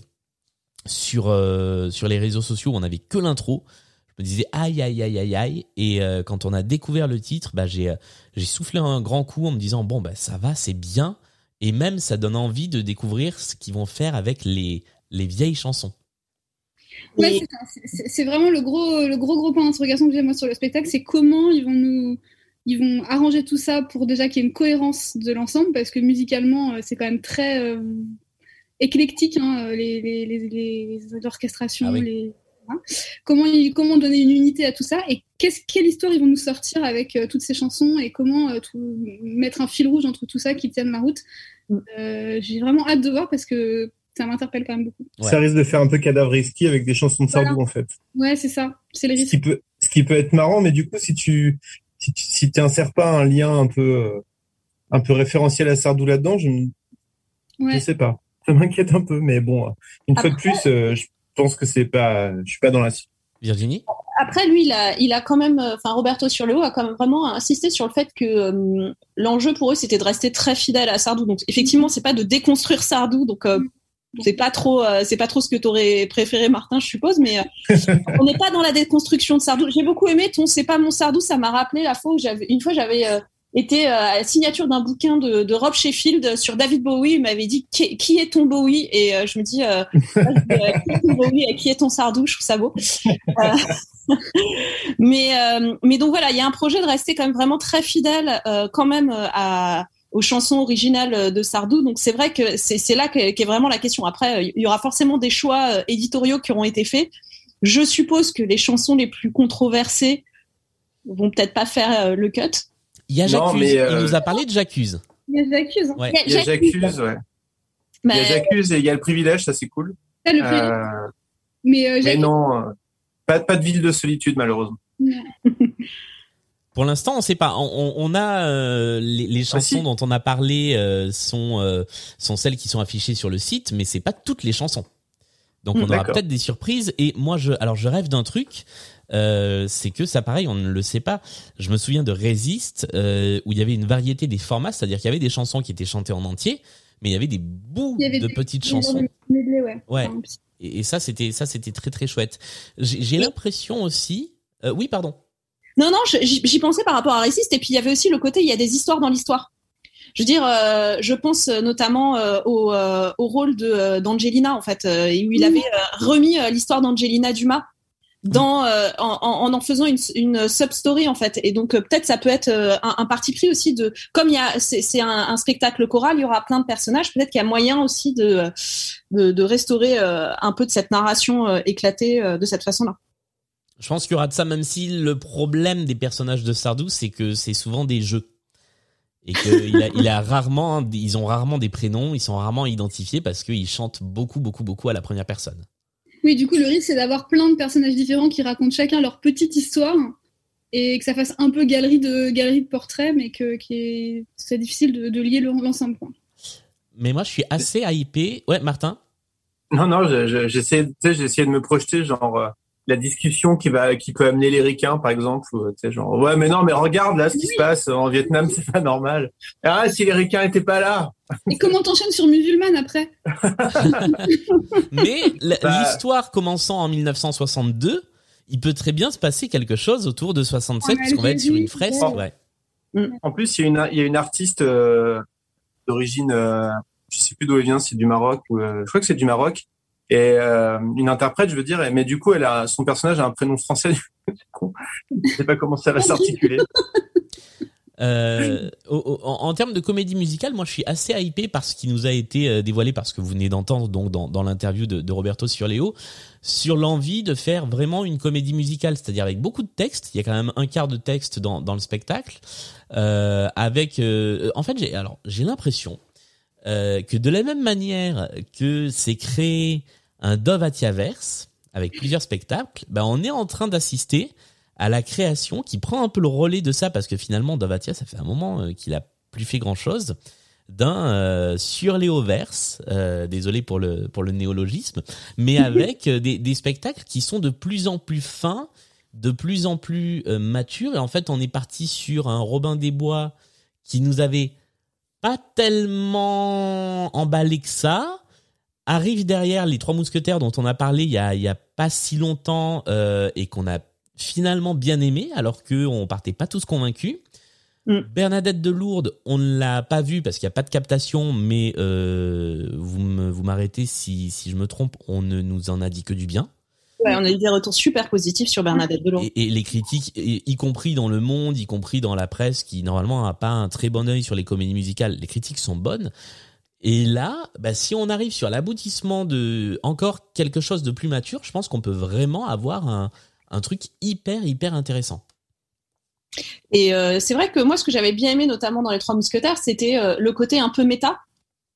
Speaker 6: sur euh, sur les réseaux sociaux. où On avait que l'intro. Je me disais aïe aïe aïe aïe aïe. Et quand on a découvert le titre, bah j'ai j'ai soufflé un grand coup en me disant bon bah ça va, c'est bien. Et même ça donne envie de découvrir ce qu'ils vont faire avec les les vieilles chansons.
Speaker 10: Ouais, c'est vraiment le gros, le gros gros point d'interrogation que j'ai moi sur le spectacle, c'est comment ils vont nous, ils vont arranger tout ça pour déjà qu'il y ait une cohérence de l'ensemble, parce que musicalement euh, c'est quand même très euh, éclectique, hein, euh, les, les, les, les orchestrations,
Speaker 6: Ah oui.
Speaker 10: hein. comment ils, comment donner une unité à tout ça et qu'est-ce quelle histoire ils vont nous sortir avec euh, toutes ces chansons et comment euh, tout- mettre un fil rouge entre tout ça qui tienne la route. Euh, j'ai vraiment hâte de voir parce que ça m'interpelle quand même beaucoup.
Speaker 8: Ça risque de faire un peu cadavre risqué avec des chansons de Sardou,
Speaker 10: Voilà.
Speaker 8: en fait.
Speaker 10: Ouais, c'est ça. C'est le
Speaker 8: Ce
Speaker 10: risque.
Speaker 8: qui peut, ce qui peut être marrant, mais du coup, si tu, si tu, si pas un lien un peu, euh, un peu référentiel à Sardou là-dedans, je, ne-
Speaker 10: Ouais.
Speaker 8: sais pas. Ça m'inquiète un peu, mais bon, une fois de
Speaker 7: Après-
Speaker 8: plus, euh, je pense que c'est pas, je suis pas dans la.
Speaker 6: Virginie?
Speaker 7: Après, lui, il a, il a quand même, euh, enfin, Roberto Surleo a quand même vraiment insisté sur le fait que euh, l'enjeu pour eux, c'était de rester très fidèle à Sardou. Donc, effectivement, c'est pas de déconstruire Sardou. Donc, euh, c'est pas trop, euh, c'est pas trop ce que t'aurais préféré, Martin, je suppose. Mais euh, on n'est pas dans la déconstruction de Sardou. J'ai beaucoup aimé ton "C'est pas mon Sardou". Ça m'a rappelé la fois où j'avais, une fois, j'avais euh, été à la signature d'un bouquin de, Rob Sheffield sur David Bowie. Il m'avait dit qui, est ton Bowie? Et je me dis qui est ton Bowie et qui est ton Sardou? Je trouve ça beau. Mais mais donc voilà, il y a un projet de rester quand même vraiment très fidèle quand même à aux chansons originales de Sardou. Donc c'est vrai que c'est c'est là qu'est vraiment la question. Après, euh, il y aura forcément des choix euh, éditoriaux qui auront été faits. Je suppose que les chansons les plus controversées vont peut-être pas faire euh, le cut.
Speaker 6: Il y a
Speaker 8: Non,
Speaker 6: J'accuse.
Speaker 8: mais, euh,
Speaker 6: Il nous a parlé de J'accuse.
Speaker 10: Il y a J'accuse. hein.
Speaker 6: Ouais.
Speaker 8: Il y a J'accuse, ouais. Il y a J'accuse et il y a le privilège, ça c'est cool.
Speaker 10: Ça, le privilège.
Speaker 8: Euh,
Speaker 10: Mais, euh,
Speaker 8: mais non, euh, pas, pas de ville de solitude malheureusement.
Speaker 6: Pour l'instant, on sait pas. On, a euh, les, les chansons
Speaker 8: si.
Speaker 6: dont on a parlé euh, sont euh, sont celles qui sont affichées sur le site, mais c'est pas toutes les chansons. Donc
Speaker 8: Hmm,
Speaker 6: on aura peut-être des surprises. Et moi, je alors je rêve d'un truc. euh, c'est que ça, pareil, on ne le sait pas. Je me souviens de Résiste, euh, où il y avait une variété des formats, c'est-à-dire qu'il y avait des chansons qui étaient chantées en entier, mais il y avait des bouts
Speaker 10: avait
Speaker 6: de
Speaker 10: des-
Speaker 6: petites
Speaker 10: des
Speaker 6: chansons.
Speaker 10: medley, ouais.
Speaker 6: Ouais. Et, et ça, c'était ça, c'était très très chouette. J'ai l'impression aussi. euh, oui, pardon.
Speaker 7: Non, non, j'y pensais par rapport à Raciste. Et puis il y avait aussi le côté, il y a des histoires dans l'histoire. Je veux dire, euh, je pense euh, notamment euh, au, euh, au rôle euh, d'Angelina en fait, euh, où il avait remis l'histoire d'Angelina Dumas dans euh, en, en en faisant une, une sub story en fait. Et donc peut-être ça peut être euh, un, un parti pris aussi de comme il y a c'est c'est un, un spectacle choral, il y aura plein de personnages. Peut-être qu'il y a moyen aussi de de, de restaurer euh, un peu de cette narration euh, éclatée euh, de cette façon-là.
Speaker 6: Je pense qu'il y aura de ça, même si le problème des personnages de Sardou, c'est que c'est souvent des jeux. Et qu'il a, il a rarement, ils ont rarement des prénoms, ils sont rarement identifiés parce qu'ils chantent beaucoup, beaucoup, beaucoup à la première personne.
Speaker 10: Oui, du coup, le risque, c'est d'avoir plein de personnages différents qui racontent chacun leur petite histoire et que ça fasse un peu galerie de, galerie de portraits, mais que qui est, c'est difficile de, de lier le- l'ensemble.
Speaker 6: Mais moi, je suis assez hypé. Ouais, Martin?
Speaker 8: Non, non, je- je- de me projeter, genre, euh, la discussion qui va, qui peut amener les ricains, par exemple, ou, tu sais, genre, ouais, mais non, mais regarde, là, ce qui se passe en Vietnam, c'est pas normal. Ah, si les ricains étaient pas là.
Speaker 10: Et comment t'enchaînes sur musulmane après
Speaker 6: Mais
Speaker 8: Bah.
Speaker 6: l'histoire commençant en 1962, il peut très bien se passer quelque chose autour de 67,
Speaker 10: En
Speaker 6: puisqu'on va être sur une fresque.
Speaker 10: ouais.
Speaker 6: Ouais.
Speaker 8: En plus, il y a une, il y a une artiste, euh, d'origine, euh, je sais plus d'où elle vient, c'est du Maroc, ou, euh, je crois que c'est du Maroc. Et, euh, une interprète, je veux dire, mais du coup, elle a, son personnage a un prénom français. C'est con. Je sais pas comment ça va s'articuler.
Speaker 6: Euh, en, termes de comédie musicale, moi je suis assez hypé par ce qui nous a été euh, dévoilé, parce que vous venez d'entendre donc dans, dans l'interview de, Roberto sur Léo, sur l'envie de faire vraiment une comédie musicale, c'est-à-dire avec beaucoup de textes. Il y a quand même un quart de texte dans, dans le spectacle, avec. en fait, j'ai alors j'ai l'impression que de la même manière que c'est créé un Dovatiaverse avec plusieurs spectacles, ben on est en train d'assister à la création qui prend un peu le relais de ça parce que finalement Dovatia ça fait un moment euh, qu'il a plus fait grand chose d'un euh, sur Léoverse euh, désolé pour le pour le néologisme mais avec euh, des, des spectacles qui sont de plus en plus fins de plus en plus euh, matures. Et en fait on est parti sur un Robin des Bois qui nous avait pas tellement emballé que ça arrive derrière les trois mousquetaires dont on a parlé il y a, il y a pas si longtemps euh, et qu'on a finalement bien aimé alors que on partait pas tous convaincus.
Speaker 7: Mm.
Speaker 6: Bernadette de Lourdes, on ne l'a pas vue parce qu'il n'y a pas de captation, mais euh, vous m'arrêtez si, si je me trompe, on ne nous en a dit que du bien.
Speaker 7: Ouais, on a eu des retours super positifs sur Bernadette Delon.
Speaker 6: Et, et les critiques, y, y compris dans le monde, y compris dans la presse, qui normalement n'a pas un très bon œil sur les comédies musicales, les critiques sont bonnes. Et là, bah, si on arrive sur l'aboutissement de encore quelque chose de plus mature, je pense qu'on peut vraiment avoir un, un truc hyper hyper intéressant.
Speaker 7: Et euh, c'est vrai que moi, ce que j'avais bien aimé, notamment dans Les Trois Mousquetaires, c'était euh, le côté un peu méta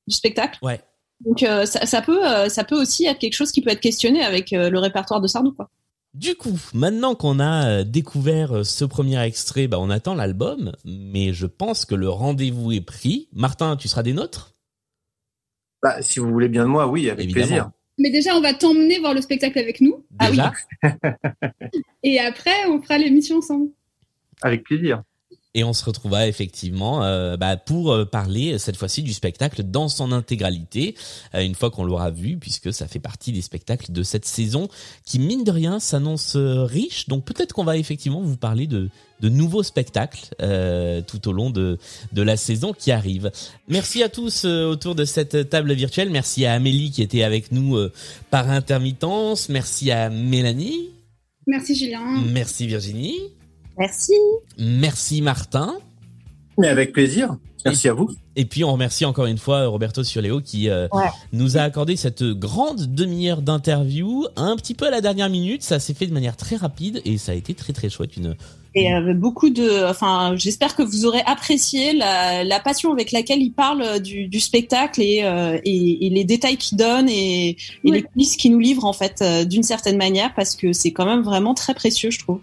Speaker 7: du spectacle.
Speaker 6: Ouais.
Speaker 7: Donc euh, ça, ça peut, ça peut aussi être quelque chose qui peut être questionné avec le répertoire de Sardou. Quoi.
Speaker 6: Du coup, maintenant qu'on a découvert ce premier extrait, bah, on attend l'album, mais je pense que le rendez-vous est pris. Martin, tu seras des nôtres?
Speaker 8: Bah, si vous voulez bien de moi, oui, avec
Speaker 6: Évidemment.
Speaker 8: plaisir.
Speaker 10: Mais déjà, on va t'emmener voir le spectacle avec nous.
Speaker 6: Déjà
Speaker 10: Et après, on fera l'émission ensemble.
Speaker 8: Avec plaisir.
Speaker 6: Et on se retrouvera effectivement euh, bah, pour euh, parler cette fois-ci du spectacle dans son intégralité, euh, une fois qu'on l'aura vu, puisque ça fait partie des spectacles de cette saison qui, mine de rien, s'annonce euh, riche. Donc peut-être qu'on va effectivement vous parler de, de nouveaux spectacles euh, tout au long de, de la saison qui arrive. Merci à tous euh, autour de cette table virtuelle. Merci à Amélie qui était avec nous euh, par intermittence. Merci à Mélanie.
Speaker 10: Merci Julien.
Speaker 6: Merci Virginie.
Speaker 7: Merci.
Speaker 6: Merci Martin.
Speaker 8: Mais avec plaisir. Merci à vous.
Speaker 6: Et puis on remercie encore une fois Roberto Surleo qui euh,
Speaker 7: Ouais.
Speaker 6: nous a accordé cette grande demi-heure d'interview, un petit peu à la dernière minute. Ça s'est fait de manière très rapide et ça a été très très chouette. Une
Speaker 7: Et euh, beaucoup de, enfin, j'espère que vous aurez apprécié la, la passion avec laquelle il parle du, du spectacle et, euh, et, et les détails qu'il donne et, et les coulisses qu'il nous livre en fait euh, d'une certaine manière parce que c'est quand même vraiment très précieux, je trouve.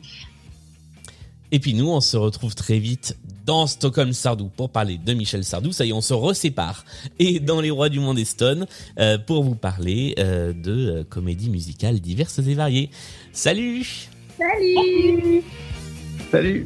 Speaker 6: Et puis nous, on se retrouve très vite dans Stockholm Sardou pour parler de Michel Sardou. Ça y est, on se resépare. Et dans Les Rois du Monde Stone euh, pour vous parler euh, de euh, comédies musicales diverses et variées. Salut
Speaker 10: Salut
Speaker 8: Salut.